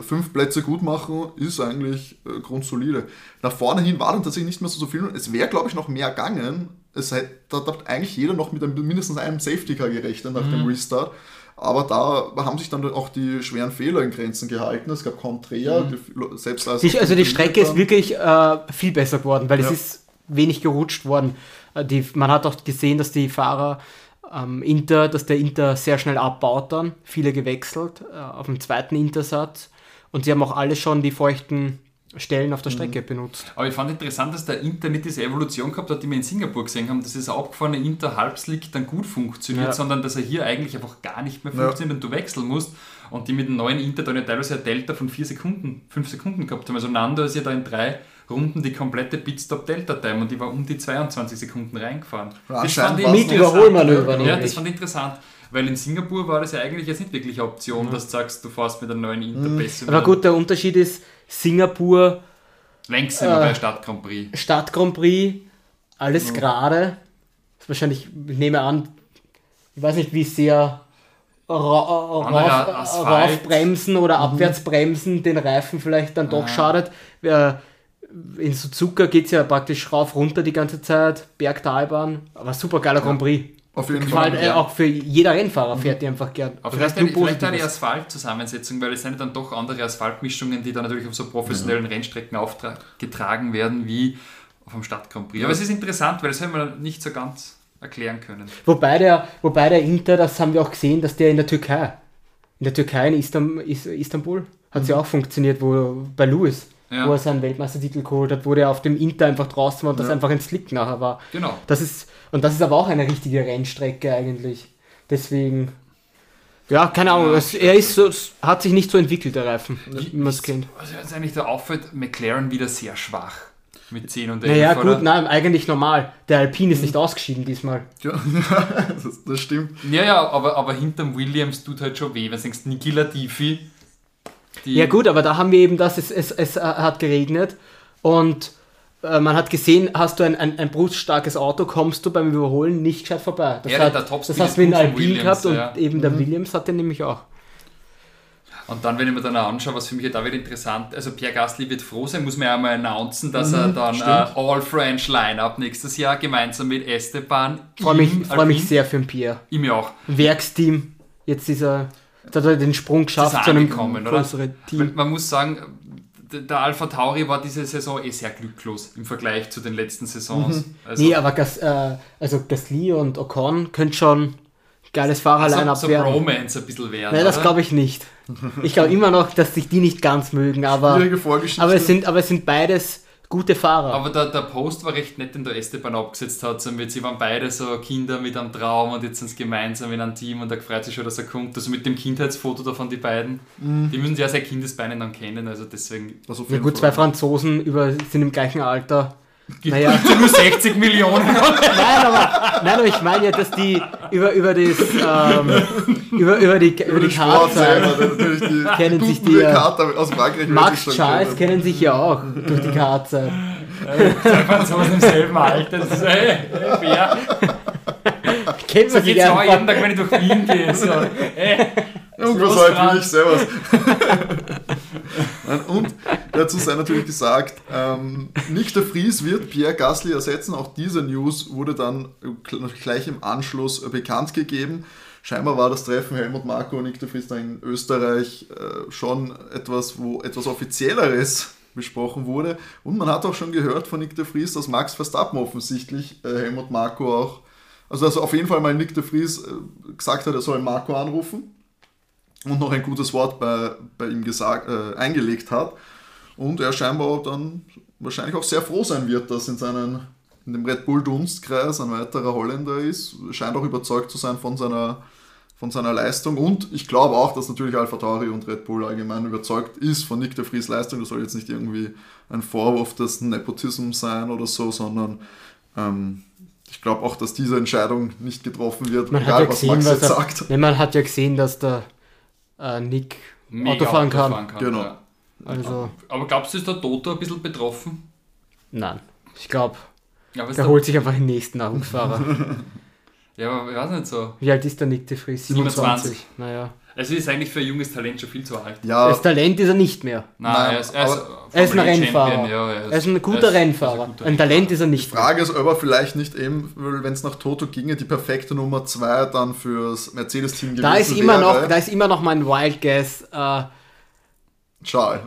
Fünf Plätze gut machen ist eigentlich äh, grundsolide. Nach vorne hin war dann tatsächlich nicht mehr so, so viel. Es wäre, glaube ich, noch mehr gegangen. Es hätte, da hat eigentlich jeder noch mit einem, mindestens einem Safety Car gerechnet nach Mhm. dem Restart. Aber da haben sich dann auch die schweren Fehler in Grenzen gehalten. Es gab kaum Dreher, Mhm. selbst als also die Strecke ist wirklich äh, viel besser geworden, weil Ja. es ist wenig gerutscht worden. Äh, die, man hat auch gesehen, dass die Fahrer ähm, Inter, dass der Inter sehr schnell abbaut dann, viele gewechselt äh, auf dem zweiten Intersatz und sie haben auch alle schon die feuchten Stellen auf der Strecke benutzt. Aber ich fand interessant, dass der Inter nicht diese Evolution gehabt hat, die wir in Singapur gesehen haben, dass dieser abgefahrene Inter Halbslick dann gut funktioniert, Ja. sondern dass er hier eigentlich einfach gar nicht mehr Ja. funktioniert und du wechseln musst. Und die mit dem neuen Inter dann ja teilweise ein Delta von 4 Sekunden, 5 Sekunden gehabt haben. Also Nando ist ja da in drei Runden die komplette Pitstop-Delta-Time und die war um die 22 Sekunden reingefahren. Ja, Das fand ich Mit. Überholmanöver Ja, das fand ich interessant. Weil in Singapur war das ja eigentlich jetzt nicht wirklich eine Option, dass du sagst, du fährst mit einem neuen Inter besser. Aber gut, der Unterschied ist, Singapur, Längst sind wir Äh, bei Stadt Grand Prix. Stadt Grand Prix, alles gerade. Ist wahrscheinlich, ich nehme an, ich weiß nicht, wie sehr ra ra Anderer rauf, raufbremsen oder abwärtsbremsen den Reifen vielleicht dann doch schadet. Äh, In Suzuka geht es ja praktisch rauf, runter die ganze Zeit, Bergtalbahn, aber super geiler Grand Prix. Auf jeden Fall. äh, auch für jeder Rennfahrer fährt die einfach gern. Aber vielleicht, eine, vielleicht eine. Asphaltzusammensetzung, weil es sind ja dann doch andere Asphaltmischungen, die dann natürlich auf so professionellen Rennstrecken aufgetragen werden wie auf dem Stadt Grand Prix. Aber es ist interessant, weil das haben wir nicht so ganz erklären können. Wobei der, wobei der Inter, das haben wir auch gesehen, dass der in der Türkei, in der Türkei in Istam, Istanbul, hat Mhm. sie auch funktioniert, wo bei Lewis. Ja. wo er seinen Weltmeistertitel geholt hat, wo der auf dem Inter einfach draußen war und das Ja. einfach ein Slick nachher war. Genau. Das ist, und das ist aber auch eine richtige Rennstrecke eigentlich. Deswegen, ja, keine Ahnung, Ja, er ist so, hat sich nicht so entwickelt, der Reifen, wie man es kennt. Also jetzt eigentlich da auffällt, McLaren wieder sehr schwach. Mit 10 und 11, Naja, oder? gut, nein, eigentlich normal. Der Alpine ist nicht ausgeschieden diesmal. (laughs) Ja, das, das stimmt. Ja, ja, aber, aber hinterm Williams tut halt schon weh. Wenn du denkst, Niki Latifi. Ja gut, aber da haben wir eben das, es, es, es äh, hat geregnet und äh, man hat gesehen, hast du ein, ein, ein bruststarkes Auto, kommst du beim Überholen nicht gescheit vorbei. Das, Ja, hat, der das hast du in Alpine Williams, gehabt und ja. eben der Williams hat den nämlich auch. Und dann, wenn ich mir dann anschaue, was für mich da wieder interessant also Pierre Gasly wird froh sein, muss man ja einmal announcen, dass er dann äh, All-French Line-Up nächstes Jahr gemeinsam mit Esteban Freue mich, freu mich sehr für den Pierre. Ich mir auch. Werksteam, jetzt ist hat er den Sprung geschafft zu einem größeren Team. Man muss sagen, der Alpha Tauri war diese Saison eh sehr glücklos im Vergleich zu den letzten Saisons. Also, Nee, aber Gas, äh, also Gasly und Ocon können schon geiles Fahrerline also, so abwehren. Bromance ein bisschen werden. Nein, das glaube ich nicht. Ich glaube immer noch, dass sich die nicht ganz mögen, aber, aber, es sind, aber es sind beides gute Fahrer. Aber der, der Post war recht nett, den der Esteban abgesetzt hat. So mit, sie waren beide so Kinder mit einem Traum und jetzt sind sie gemeinsam in einem Team und er freut sich schon, dass er kommt. Also mit dem Kindheitsfoto davon, die beiden. Die müssen sich ja seit Kindesbeinen dann kennen, also deswegen. Auf ja gut, Fall. zwei Franzosen über, sind im gleichen Alter. Naja, (laughs) Nur 60 Millionen. (laughs) nein, aber, nein, aber ich meine ja, dass die über, über, das, ähm, (laughs) über, über die, über Über die selber, Karte. der die Kennen sich die, Karte aus Frankreich Max Charles kennen. kennen sich ja auch durch die Karte. Zwei Franzosen im selben Alter. Das ist hey, fair. Kennt So geht's auch jeden. Tag, wenn ich durch Wien gehe. So, hey, Irgendwas halt will ich selber. Und dazu sei natürlich gesagt, ähm, Nick de Vries wird Pierre Gasly ersetzen. Auch diese News wurde dann gleich im Anschluss bekannt gegeben. Scheinbar war das Treffen Helmut Marko und Nick de Vries in Österreich äh, schon etwas, wo etwas Offizielleres (laughs) besprochen wurde. Und man hat auch schon gehört von Nick de Vries, dass Max Verstappen offensichtlich äh, Helmut Marko auch, also dass auf jeden Fall mal Nick de Vries äh, gesagt hat, er soll Marco anrufen und noch ein gutes Wort bei, bei ihm gesagt, äh, eingelegt hat. Und er scheinbar dann wahrscheinlich auch sehr froh sein wird, dass in, seinen, in dem Red Bull Dunstkreis ein weiterer Holländer ist. Scheint auch überzeugt zu sein von seiner, von seiner Leistung. Und ich glaube auch, dass natürlich Alpha Tauri und Red Bull allgemein überzeugt ist von Nick de Vries Leistung. Das soll jetzt nicht irgendwie ein Vorwurf des Nepotismus sein oder so, sondern ähm, ich glaube auch, dass diese Entscheidung nicht getroffen wird, Man egal hat ja was gesehen, Max was jetzt er, sagt. nee, man hat ja gesehen, dass der äh, Nick Mega Auto fahren kann. Genau. ja. Also, Aber glaubst du, ist der Toto ein bisschen betroffen? nein. Ich glaube, Ja, der der, holt sich einfach den nächsten Nachwuchsfahrer. (laughs) ja, aber ich weiß nicht so. Wie alt ist der Nick de Vries? 27. Naja. Also ist eigentlich für ein junges Talent schon viel zu alt. Ja, Das Talent ist er nicht mehr. Nein, Nein, er ist, er ist, Er ist ein E Rennfahrer. Ja, Er ist ein guter er ist- er Rennfahrer. ist ein guter Ein Talent ist er nicht mehr. Frage ist, ob er vielleicht nicht eben, wenn es nach Toto ginge, die perfekte Nummer 2 dann fürs Mercedes-Team gewesen Da ist, immer wäre. noch, da ist immer noch mein Wild Guess. Äh, Charles.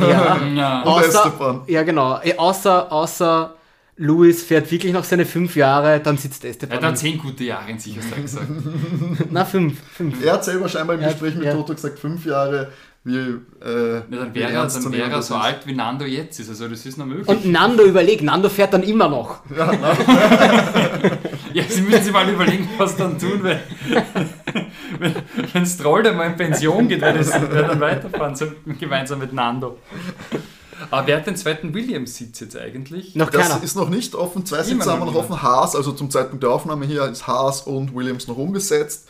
ja, (laughs) Ja. Außer, ja, genau. Äh, Außer, außer Lewis fährt wirklich noch seine fünf Jahre, dann sitzt Er Esteban. hat dann zehn gute Jahre in sich, hast du gesagt. Na, fünf. fünf. Er hat selber scheinbar im Ja, Gespräch mit ja. Toto gesagt, fünf Jahre, wie, äh, Ja, dann wäre er, ernst dann wäre er so ist. alt wie Nando jetzt ist. Also das ist noch möglich. Und Nando überlegt, Nando fährt dann immer noch. (laughs) (laughs) Ja, Sie müssen sich mal überlegen, was dann tun, wenn, (laughs) wenn, wenn Stroll dann mal in Pension geht, weil das wer dann weiterfahren soll, gemeinsam mit Nando. Aber wer hat den zweiten Williams-Sitz jetzt eigentlich? Noch Das keiner. ist noch nicht offen. Zwei Immer Sitze haben wir noch noch offen. Haas, also zum Zeitpunkt der Aufnahme hier, ist Haas und Williams noch unbesetzt.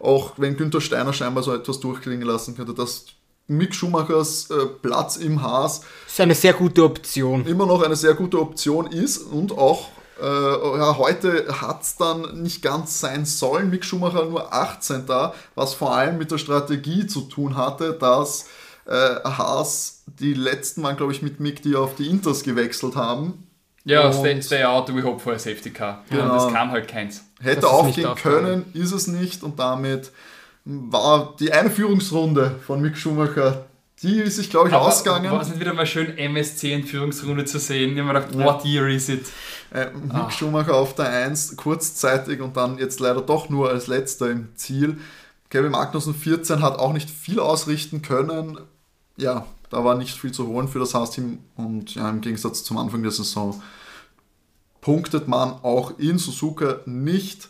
Auch wenn Günther Steiner scheinbar so etwas durchklingen lassen könnte, dass Mick Schumachers äh, Platz im Haas Das ist eine sehr gute Option. immer noch eine sehr gute Option ist und auch äh, ja, heute hat es dann nicht ganz sein sollen. Mick Schumacher nur 18 da, was vor allem mit der Strategie zu tun hatte, dass äh, Haas die letzten waren, glaube ich, mit Mick, die auf die Inters gewechselt haben. Ja, Und- stay, stay out, we hope for a safety car. Ja, Genau. das kam halt keins. Hätte Das aufgehen können, ist es nicht und damit war die eine Führungsrunde von Mick Schumacher, die ist sich, glaube ich, Aber ausgegangen. War es nicht wieder mal schön MSC in Führungsrunde zu sehen? Ich habe mir gedacht, what year is it? Äh, Mick Schumacher auf der 1 kurzzeitig und dann jetzt leider doch nur als letzter im Ziel. Kevin Magnussen 14 hat auch nicht viel ausrichten können. Ja, Da war nicht viel zu holen für das Haas-Team und ja, im Gegensatz zum Anfang der Saison punktet man auch in Suzuka nicht.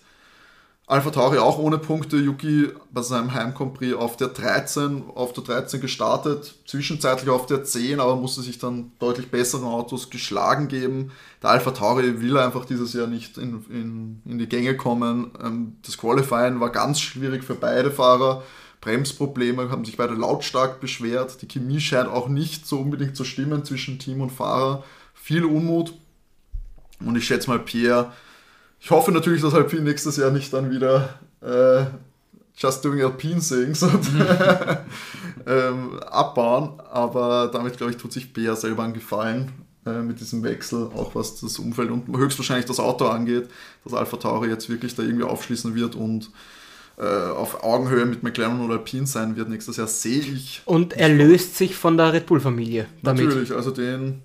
Alpha Tauri auch ohne Punkte, Yuki bei seinem Heimcompris auf der 13, auf der 13 gestartet, zwischenzeitlich auf der 10, aber musste sich dann deutlich besseren Autos geschlagen geben. Der Alpha Tauri will einfach dieses Jahr nicht in, in, in die Gänge kommen. Ähm, das Qualifying war ganz schwierig für beide Fahrer. Bremsprobleme haben sich beide lautstark beschwert. Die Chemie scheint auch nicht so unbedingt zu stimmen zwischen Team und Fahrer. Viel Unmut. Und ich schätze mal, Pierre ich hoffe natürlich, dass Alpine nächstes Jahr nicht dann wieder äh, Just Doing Alpine Things und (laughs) ähm, abbauen, aber damit, glaube ich, tut sich Bea selber einen Gefallen äh, mit diesem Wechsel, auch was das Umfeld und höchstwahrscheinlich das Auto angeht, dass Alpha Tauri jetzt wirklich da irgendwie aufschließen wird und auf Augenhöhe mit McLaren oder Alpine sein wird nächstes Jahr, sehe ich. Und er löst sich von der Red Bull-Familie. Natürlich, also den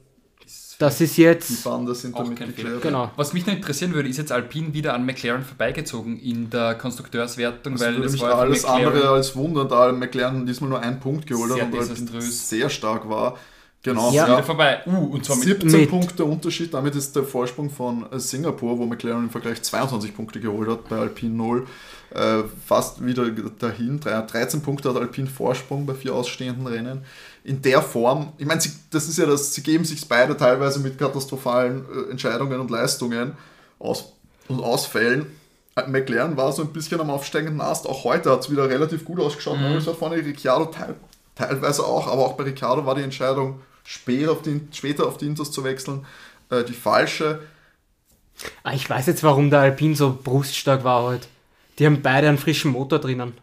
das ist jetzt. Die Bande sind damit geklärt. Genau. Was mich noch interessieren würde, ist jetzt Alpine wieder an McLaren vorbeigezogen in der Konstrukteurswertung, das weil würde mich alles McLaren andere als wundern, da McLaren diesmal nur einen Punkt geholt hat und Alpine sehr stark war. Genau. Ja. Wieder vorbei. Uh, und zwar mit 17 mit. Punkte Unterschied. Damit ist der Vorsprung von Singapur, wo McLaren im Vergleich 22 Punkte geholt hat, bei Alpine 0, äh, fast wieder dahin. 13 Punkte hat Alpine Vorsprung bei vier ausstehenden Rennen in der Form, ich meine, das ist ja das, sie geben sich beide teilweise mit katastrophalen äh, Entscheidungen und Leistungen aus, und Ausfällen. Äh, McLaren war so ein bisschen am aufsteigenden Ast. Auch heute hat es wieder relativ gut ausgeschaut. Mhm. Norris war vorne, Ricciardo teil, teilweise auch, aber auch bei Ricciardo war die Entscheidung, später auf die, später auf die Inters zu wechseln, äh, die falsche. Ah, ich weiß jetzt, warum der Alpine so bruststark war heute. Die haben beide einen frischen Motor drinnen.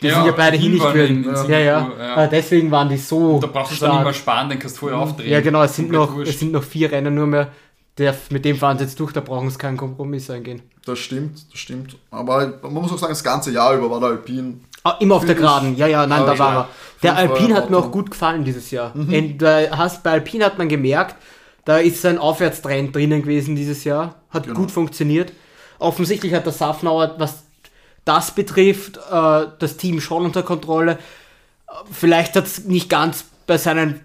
Die ja, sind ja beide hinig gewesen. Ja, ja. ja. Ah, deswegen waren die so. Und da brauchst du dann nicht mehr sparen, dann kannst du vorher aufdrehen. Ja, genau, es sind, noch, es sind noch vier Rennen nur mehr. Der, mit dem fahren sie jetzt durch, da brauchen sie keinen Kompromiss eingehen. Das stimmt, das stimmt. Aber man muss auch sagen, das ganze Jahr über war der Alpin. Ah, immer auf der Geraden, ja, ja, nein, da war er. Der Alpin hat mir auch gut gefallen dieses Jahr. Mhm. Da hast, bei Alpin hat man gemerkt, da ist ein Aufwärtstrend drinnen gewesen dieses Jahr. Hat genau. gut funktioniert. Offensichtlich hat der Safnauer was das betrifft, äh, das Team schon unter Kontrolle. Vielleicht hat es nicht ganz bei seinen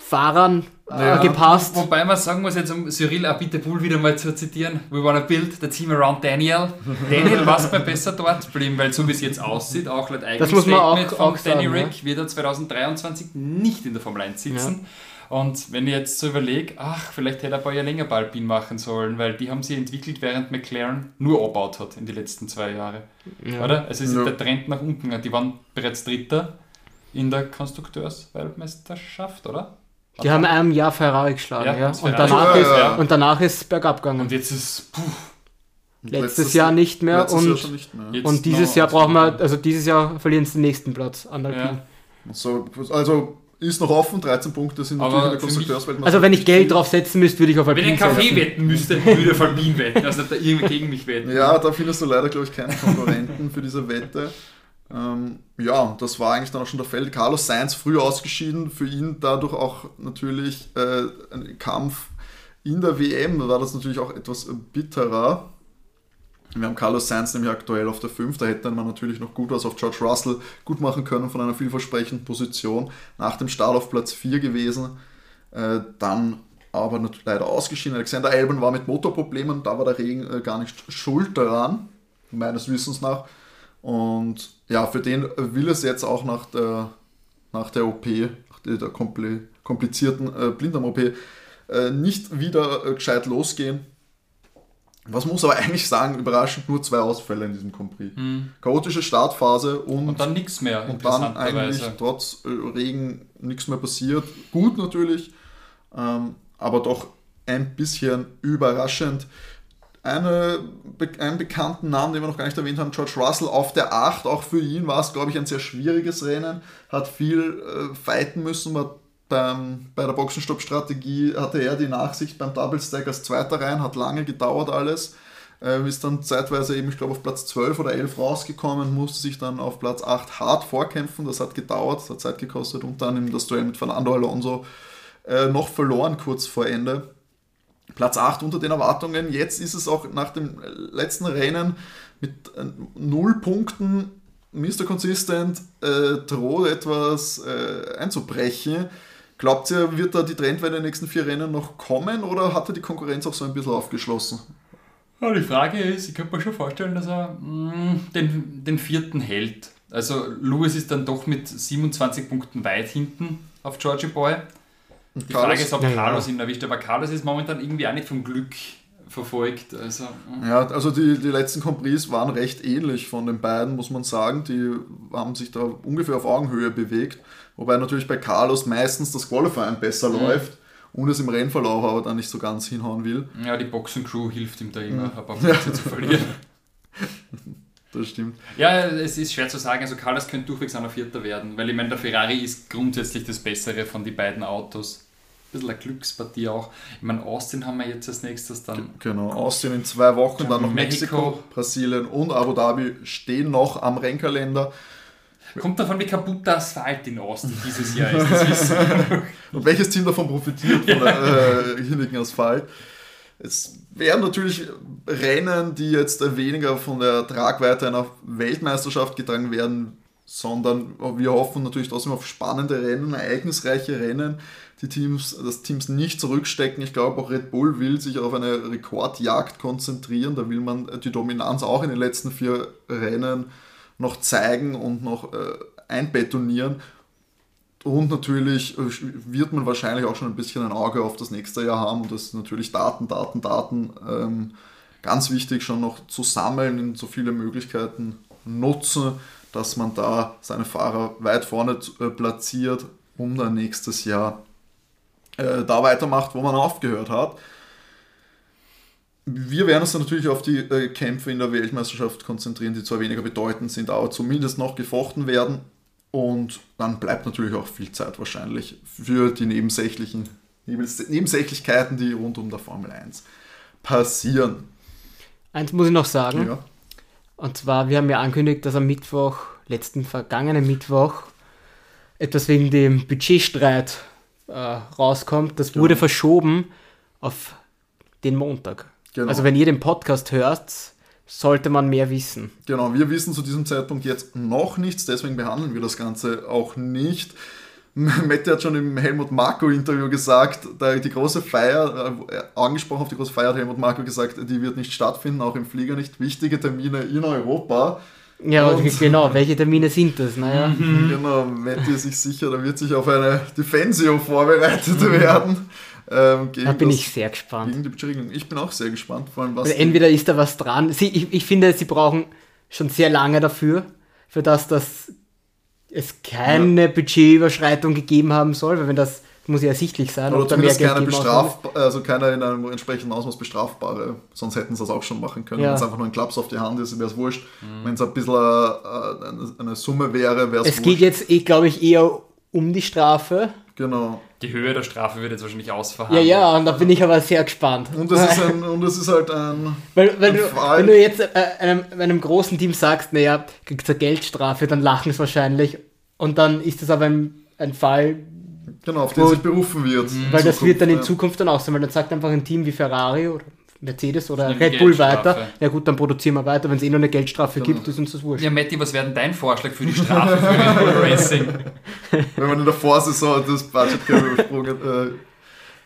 Fahrern äh, ja, gepasst. Wo, wobei man sagen muss, jetzt um Cyril Abiteboul wieder mal zu zitieren, we wanna build the team around Daniel. (laughs) Daniel was bei besser dort bleiben, weil so wie es jetzt aussieht, auch laut muss man auch, von auch Danny sagen, Rick, ja. wird er 2023 nicht in der Formel 1 sitzen. Ja. Und wenn ich jetzt so überlege, ach, vielleicht hätte er ein paar Jahre länger bei Alpine machen sollen, weil die haben sie entwickelt, während McLaren nur abgebaut hat in den letzten zwei Jahren. Ja. Oder? Also ist ja. der Trend nach unten. Die waren bereits Dritter in der Konstrukteursweltmeisterschaft, oder? Die haben einem Jahr Ferrari geschlagen, ja. ja. Und, danach ja, ist, und danach ist es bergab gegangen. Und jetzt ist. Puh. Letztes, letztes, Jahr nicht mehr und, Jahr nicht mehr. und dieses Jahr brauchen wir, also dieses Jahr verlieren sie den nächsten Platz an Alpine. So, also ist noch offen, 13 Punkte sind natürlich in der Konstrukteurswelt. Also wenn ich Geld drauf setzen müsste, würde ich auf Alpine Wenn ich einen Kaffee wetten müsste, würde ich auf Alpine wetten, also da irgendwie gegen mich wetten. Ja, da findest du leider, glaube ich, keinen Konkurrenten für diese Wette. Ähm, ja, das war eigentlich dann auch schon der Fall. Carlos Sainz früh ausgeschieden, für ihn dadurch auch natürlich äh, ein Kampf in der WM, war das natürlich auch etwas bitterer. Wir haben Carlos Sainz nämlich aktuell auf der 5, da hätte man natürlich noch gut was auf George Russell gut machen können von einer vielversprechenden Position. Nach dem Start auf Platz 4 gewesen, äh, dann aber leider ausgeschieden. Alexander Albon war mit Motorproblemen, da war der Regen äh, gar nicht schuld daran, meines Wissens nach. Und ja, für den will es jetzt auch nach der, nach der OP, nach der komplizierten äh, Blinddarm-OP, äh, nicht wieder äh, gescheit losgehen was muss aber (laughs) eigentlich sagen, überraschend nur zwei Ausfälle in diesem Compris. Hm. Chaotische Startphase und, und dann nichts mehr. Und dann eigentlich trotz äh, Regen nichts mehr passiert. Gut natürlich, ähm, aber doch ein bisschen überraschend. Eine, einen bekannten Namen, den wir noch gar nicht erwähnt haben, George Russell auf der 8. Auch für ihn war es, glaube ich, ein sehr schwieriges Rennen. Hat viel äh, fighten müssen, war beim, bei der Boxenstopp-Strategie hatte er die Nachsicht beim Double Stack als Zweiter rein, hat lange gedauert alles. Äh, ist dann zeitweise eben, ich glaube, auf Platz 12 oder 11 rausgekommen, musste sich dann auf Platz 8 hart vorkämpfen. Das hat gedauert, das hat Zeit gekostet und dann im das Duell mit Fernando Alonso äh, noch verloren kurz vor Ende. Platz 8 unter den Erwartungen. Jetzt ist es auch nach dem letzten Rennen mit äh, 0 Punkten Mr. Consistent äh, droht etwas äh, einzubrechen. Glaubt ihr, wird da die Trendwende in den nächsten vier Rennen noch kommen oder hat er die Konkurrenz auch so ein bisschen aufgeschlossen? Ja, die Frage ist, ich könnte mir schon vorstellen, dass er mh, den, den vierten hält. Also Lewis ist dann doch mit 27 Punkten weit hinten auf Georgie Boy. Die Carlos- Frage ist, ob Ja, ja. Carlos ihn erwischt, aber Carlos ist momentan irgendwie auch nicht vom Glück verfolgt. Also, mh. Ja, also die, die letzten Compris waren recht ähnlich von den beiden, muss man sagen. Die haben sich da ungefähr auf Augenhöhe bewegt. Wobei natürlich bei Carlos meistens das Qualifying besser läuft und es im Rennverlauf aber dann nicht so ganz hinhauen will. ja, die Boxencrew hilft ihm da immer, ein paar Punkte (laughs) zu verlieren. Das stimmt. Ja, es ist schwer zu sagen. Also Carlos könnte durchwegs noch Vierter werden, weil ich meine, der Ferrari ist grundsätzlich das Bessere von den beiden Autos. Ein bisschen eine Glückspartie auch. Ich meine, Austin haben wir jetzt als nächstes dann. Genau, Austin in zwei Wochen, dann noch Mexiko, Mexiko. Brasilien und Abu Dhabi stehen noch am Rennkalender. Kommt davon, wie kaputt der Asphalt in Austin dieses Jahr (laughs) ist. Und welches Team davon profitiert von der äh, Asphalt? Es wären natürlich Rennen, die jetzt weniger von der Tragweite einer Weltmeisterschaft getragen werden, sondern wir hoffen natürlich trotzdem auf spannende Rennen, ereignisreiche Rennen, die Teams, dass Teams nicht zurückstecken. Ich glaube, auch Red Bull will sich auf eine Rekordjagd konzentrieren. Da will man die Dominanz auch in den letzten vier Rennen noch zeigen und noch äh, einbetonieren. Und natürlich äh, wird man wahrscheinlich auch schon ein bisschen ein Auge auf das nächste Jahr haben und das ist natürlich Daten, Daten, Daten. Ähm, ganz wichtig schon noch zu sammeln, in so viele Möglichkeiten nutzen, dass man da seine Fahrer weit vorne äh, platziert, um dann nächstes Jahr äh, da weitermacht, wo man aufgehört hat. Wir werden uns dann natürlich auf die äh, Kämpfe in der Weltmeisterschaft konzentrieren, die zwar weniger bedeutend sind, aber zumindest noch gefochten werden. Und dann bleibt natürlich auch viel Zeit wahrscheinlich für die nebensächlichen Nebens- Nebensächlichkeiten, die rund um der Formel 1 passieren. Eins muss ich noch sagen. Ja. Und zwar, wir haben ja angekündigt, dass am Mittwoch, letzten vergangenen Mittwoch, etwas wegen dem Budgetstreit äh, rauskommt. Das wurde verschoben auf den Montag. Genau. Also wenn ihr den Podcast hört, sollte man mehr wissen. Genau, wir wissen zu diesem Zeitpunkt jetzt noch nichts, deswegen behandeln wir das Ganze auch nicht. (laughs) Mette hat schon im Helmut Marko-Interview gesagt, die große Feier, äh, angesprochen auf die große Feier hat Helmut Marko gesagt, die wird nicht stattfinden, auch im Flieger nicht. Wichtige Termine in Europa. Ja, Und- (laughs) genau. Welche Termine sind das? Naja, Genau, Mette ist sich sicher, da wird sich auf eine Defensio vorbereitet (laughs) werden. Ähm, da bin das- ich sehr gespannt. Gegen die Budgetregelung. Ich bin auch sehr gespannt, vor allem was. Also entweder ist da was dran. Sie, ich, ich finde, sie brauchen schon sehr lange dafür, für das, dass es keine Budgetüberschreitung gegeben haben soll, weil wenn das muss ja ersichtlich sein, Oder zumindest keine bestraf, also keine in einem entsprechenden Ausmaß bestrafbare, sonst hätten sie das auch schon machen können. Ja. Wenn es einfach nur ein Klaps auf die Hand ist, wäre es wurscht. Wenn es ein bisschen äh, eine, eine Summe wäre, wäre es Es wurscht. geht jetzt, eh, glaube ich, eher um die Strafe. Genau. Die Höhe der Strafe wird jetzt wahrscheinlich Ja, ausverhandelt. ja, und da bin ich aber sehr gespannt. Und das ist, (laughs) ein, und das ist halt ein. Weil, wenn, du, Fall- wenn du jetzt äh, einem, einem großen Team sagst, naja, kriegst eine Geldstrafe, dann lachen es wahrscheinlich. Und dann ist das aber ein, ein Fall, Genau, auf den Wo- sich berufen wird. weil das Zukunft, wird dann in ja. Zukunft dann auch sein, weil dann sagt einfach ein Team wie Ferrari oder Mercedes oder Red Bull weiter, ja gut, dann produzieren wir weiter. Wenn es eh nur eine Geldstrafe Genau. gibt, ist uns das wurscht. Ja, Matti, was wäre denn dein Vorschlag für die Strafe für Red Bull (laughs) Racing? Wenn man in der Vorsaison das Budget übersprungen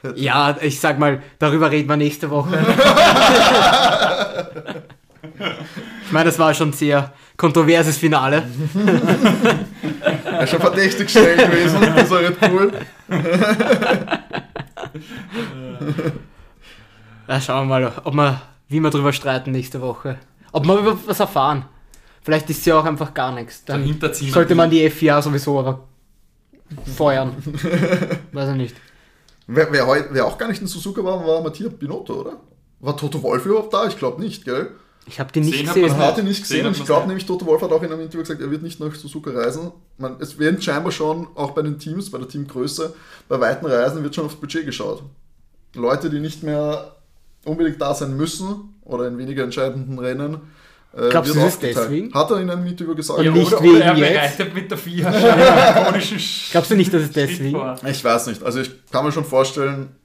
äh, Ja, ich sag mal, darüber reden wir nächste Woche. (laughs) ich meine, das war schon ein sehr kontroverses Finale. äh, schon verdächtig schnell gewesen, (laughs) dieser Red Bull. Ja, schauen wir mal, ob wir, wie wir drüber streiten nächste Woche. Ob wir über was erfahren. Vielleicht ist ja auch einfach gar nichts. Dann Dahinter ziehen wir sollte die- man die FIA sowieso aber feuern. (laughs) Weiß ich nicht. Wer, wer, wer auch gar nicht in Suzuka war, war Matthias Binotto, oder? War Toto Wolf überhaupt da? Ich glaube nicht, gell? Ich habe die nicht gesehen. Man Ja. hat ihn nicht Sehen gesehen und ich glaube nämlich, Toto Wolf hat auch in einem Interview gesagt, er wird nicht nach Suzuka reisen. Man, es werden scheinbar schon, auch bei den Teams, bei der Teamgröße, bei weiten Reisen wird schon aufs Budget geschaut. Leute, die nicht mehr unbedingt da sein müssen oder in weniger entscheidenden Rennen, äh, Glaubst du, das ist deswegen? Hat er in einem Interview gesagt. Ja, nicht oder, wegen oder er jetzt? bereitet mit der ikonischen (laughs) Glaubst du nicht, dass es deswegen? Ich weiß nicht. Also ich kann mir schon vorstellen,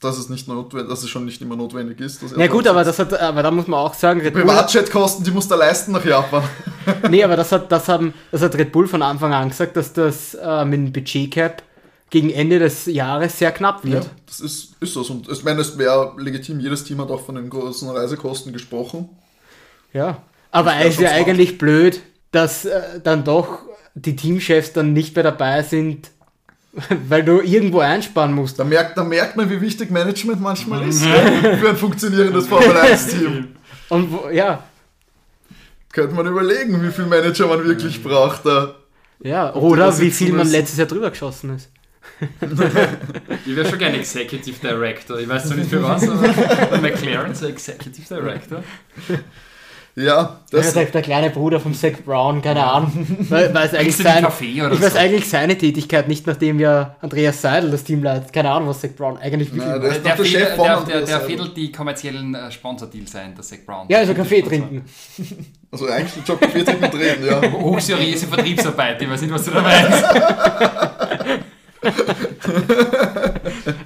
dass es nicht notwendig, dass es schon nicht immer notwendig ist. Dass Na gut, aber das hat, aber da muss man auch sagen, Red Privatjetkosten, die muss er leisten nach Japan. (laughs) nee, aber das hat, das haben, das hat Red Bull von Anfang an gesagt, dass das äh, mit dem Budgetcap gegen Ende des Jahres sehr knapp Ja, wird. das ist, ist das. Und ich meine, es wäre legitim, jedes Team hat auch von den großen Reisekosten gesprochen. Ja. Aber es ja smart. eigentlich blöd, dass äh, dann doch die Teamchefs dann nicht mehr dabei sind, (laughs) weil du irgendwo einsparen musst. Da merkt, da merkt man, wie wichtig Management manchmal ist ja, für ein funktionierendes Formel-1-Team. (laughs) Und wo, ja, Könnte man überlegen, wie viel Manager man wirklich braucht. Da. ja. Oder wie viel man letztes Jahr drüber geschossen ist. Ich wäre schon gerne Executive Director. Ich weiß zwar nicht für was, aber McLaren so Executive Director. Ja, Das ist halt der kleine Bruder vom Zach Brown, keine Ahnung. Weil, weil es eigentlich sein, Kaffee ich weiß so? eigentlich seine Tätigkeit, nicht nachdem ja Andreas Seidel das Team leitet. Keine Ahnung, was Zach Brown eigentlich wirklich macht. der ist Der, der Chef von der, der, der fädelt die kommerziellen äh, Sponsordeals ein, der Zach Brown. Ja, also Kaffee trinken. (laughs) Also eigentlich den Job 40 mit reden, ja. (laughs) Hochseriöse Vertriebsarbeit, ich weiß nicht, was du da meinst. (laughs) (laughs)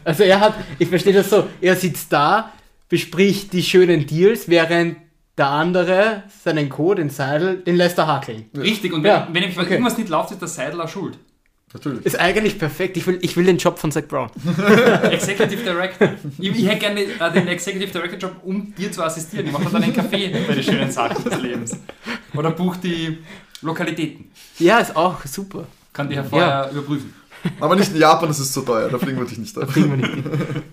Also er hat, ich verstehe das so, er sitzt da, bespricht die schönen Deals, während der andere seinen Co, den Seidel, den lässt er hakeln. Richtig, und Ja, wenn, wenn, wenn okay. irgendwas nicht läuft, ist der Seidel auch schuld. Natürlich. Ist eigentlich perfekt. Ich will, ich will den Job von Zach Brown. (laughs) Executive Director. Ich, ich hätte gerne äh, den Executive Director Job, um dir zu assistieren. Ich mache dann einen Kaffee (laughs) bei den schönen Sachen des Lebens. Oder buch die Lokalitäten. Ja, ist auch super. Kann die ja vorher überprüfen. Aber nicht in Japan, das ist zu teuer, da fliegen wir dich nicht Da auf. kriegen wir nicht hin. (laughs)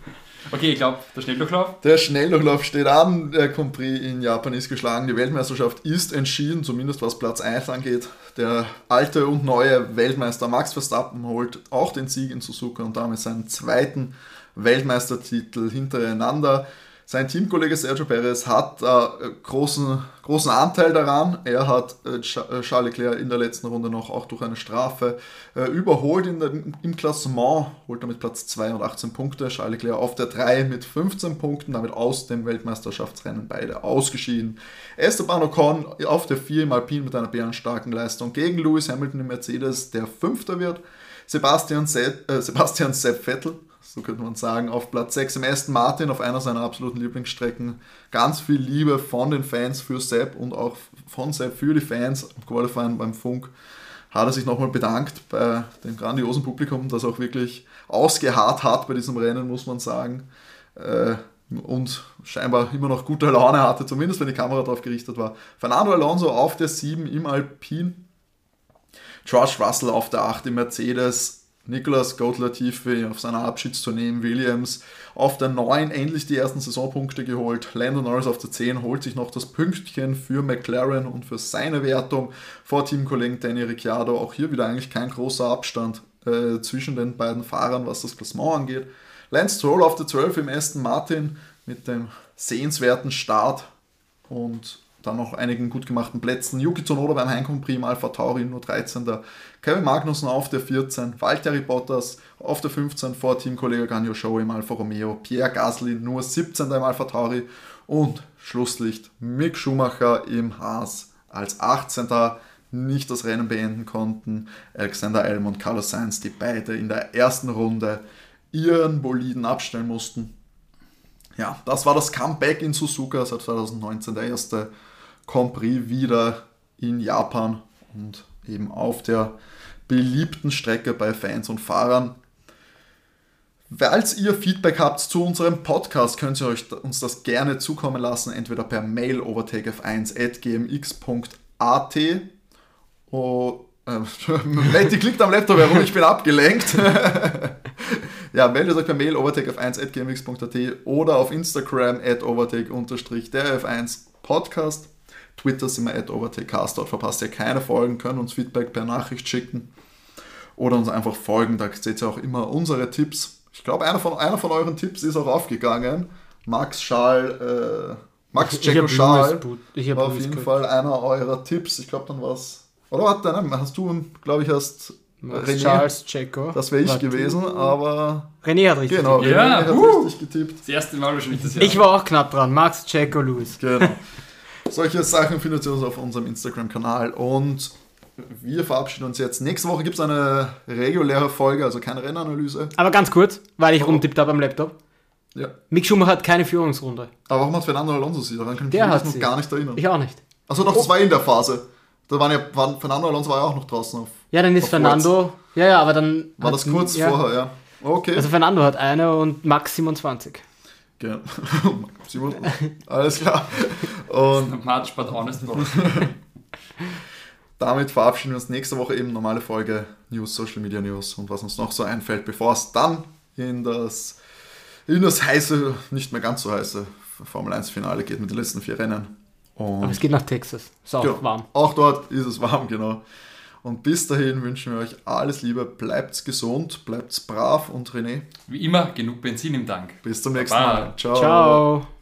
Okay, ich glaube, der Schnelldurchlauf. Der Schnelldurchlauf steht an, der Grand Prix in Japan ist geschlagen, die Weltmeisterschaft ist entschieden, zumindest was Platz 1 angeht. Der alte und neue Weltmeister Max Verstappen holt auch den Sieg in Suzuka und damit seinen zweiten Weltmeistertitel hintereinander. Sein Teamkollege Sergio Perez hat äh, großen, großen Anteil daran. Er hat äh, äh, Charles Leclerc in der letzten Runde noch auch durch eine Strafe äh, überholt in der, im Klassement, holt damit Platz 2 und 18 Punkte. Charles Leclerc auf der 3 mit 15 Punkten, damit aus dem Weltmeisterschaftsrennen beide ausgeschieden. Esteban Ocon auf der 4 im Alpin mit einer bärenstarken Leistung gegen Lewis Hamilton im Mercedes, der Fünfter wird. Sebastian, Sepp, äh, Sebastian Sepp Vettel, so könnte man sagen, auf Platz 6 im Aston Martin, auf einer seiner absoluten Lieblingsstrecken. Ganz viel Liebe von den Fans für Sepp und auch von Sepp für die Fans am Qualifying beim Funk. Hat er sich nochmal bedankt bei dem grandiosen Publikum, das auch wirklich ausgeharrt hat bei diesem Rennen, muss man sagen. Äh, und scheinbar immer noch gute Laune hatte, zumindest wenn die Kamera darauf gerichtet war. Fernando Alonso auf der 7 im Alpin. George Russell auf der 8 im Mercedes, Nicolas Goat-Latifi auf seiner Abschiedstournee im Williams, auf der 9 endlich die ersten Saisonpunkte geholt, Lando Norris auf der 10 holt sich noch das Pünktchen für McLaren und für seine Wertung vor Teamkollegen Danny Ricciardo, auch hier wieder eigentlich kein großer Abstand äh, zwischen den beiden Fahrern, was das Klassement angeht. Lance Stroll auf der 12 im Aston Martin mit dem sehenswerten Start und dann noch einigen gut gemachten Plätzen. Yuki Tsunoda beim Heimkommen prima, Alpha Tauri nur 13. Kevin Magnussen auf der 14, Valtteri Bottas auf der 15 vor Teamkollege Ganyo Show im Alfa Romeo, Pierre Gasly nur 17. im Alpha Tauri und Schlusslicht Mick Schumacher im Haas als 18. nicht das Rennen beenden konnten. Alexander Elm und Carlos Sainz, die beide in der ersten Runde ihren Boliden abstellen mussten. Ja, das war das Comeback in Suzuka seit 2019, der erste Grand Prix wieder in Japan und eben auf der beliebten Strecke bei Fans und Fahrern. Falls ihr Feedback habt zu unserem Podcast, könnt ihr euch uns das gerne zukommen lassen, entweder per Mail overtakef1.gmx.at oh, äh, (laughs) Letty klickt am Laptop herum, ich bin abgelenkt. (laughs) ja, meldet euch per Mail overtakef1.gmx.at oder auf Instagram at overtake-der1 Podcast. Twitter sind wir at overtakecast, dort verpasst ihr keine Folgen, könnt uns Feedback per Nachricht schicken oder uns einfach folgen, da seht ihr auch immer unsere Tipps. Ich glaube, einer von, einer von euren Tipps ist auch aufgegangen. Max Schal, äh, Max Ich Checo hab Schal Louis Boot- ich hab war auf jeden gehört. Fall einer eurer Tipps. Ich glaube, dann war es. Oder warte, nein, hast du, glaube ich, hast René, Charles Checo. das wäre ich Warte. gewesen, aber René hat richtig. genau, getippt. Ja, René hat uh. richtig getippt. Das erste Mal wahrscheinlich das Jahr. Ich war auch knapp dran. Max Checo Lewis. Genau. Solche Sachen findet ihr uns auf unserem Instagram-Kanal und wir verabschieden uns jetzt. Nächste Woche gibt es eine reguläre Folge, also keine Rennanalyse. Aber ganz kurz, weil ich Oh. rumtippt habe am Laptop. Ja. Mick Schumacher hat keine Führungsrunde. Aber warum hat Fernando Alonso sie? Daran kann ich Der mich hat noch sie. gar nicht erinnern. Ich auch nicht. Achso, doch, das war in der Phase. Da waren ja, waren, Fernando Alonso war ja auch noch draußen auf. Ja, dann ist Fernando. Ja, ja, aber dann. War das kurz ja. vorher, ja. Okay. Also Fernando hat eine und Max 27. Ge- (laughs) Simon, Alles klar. Und honest Bro. damit verabschieden wir uns nächste Woche eben normale Folge News, Social Media News und was uns noch so einfällt, bevor es dann in das, in das heiße, nicht mehr ganz so heiße Formel 1 Finale geht mit den letzten vier Rennen. Und Aber es geht nach Texas. Ist auch Genau. warm. Auch dort ist es warm, genau. Und bis dahin wünschen wir euch alles Liebe, bleibt gesund, bleibt brav und René, Wie immer, genug Benzin im Tank. bis zum nächsten Baba. Mal. Ciao. Ciao.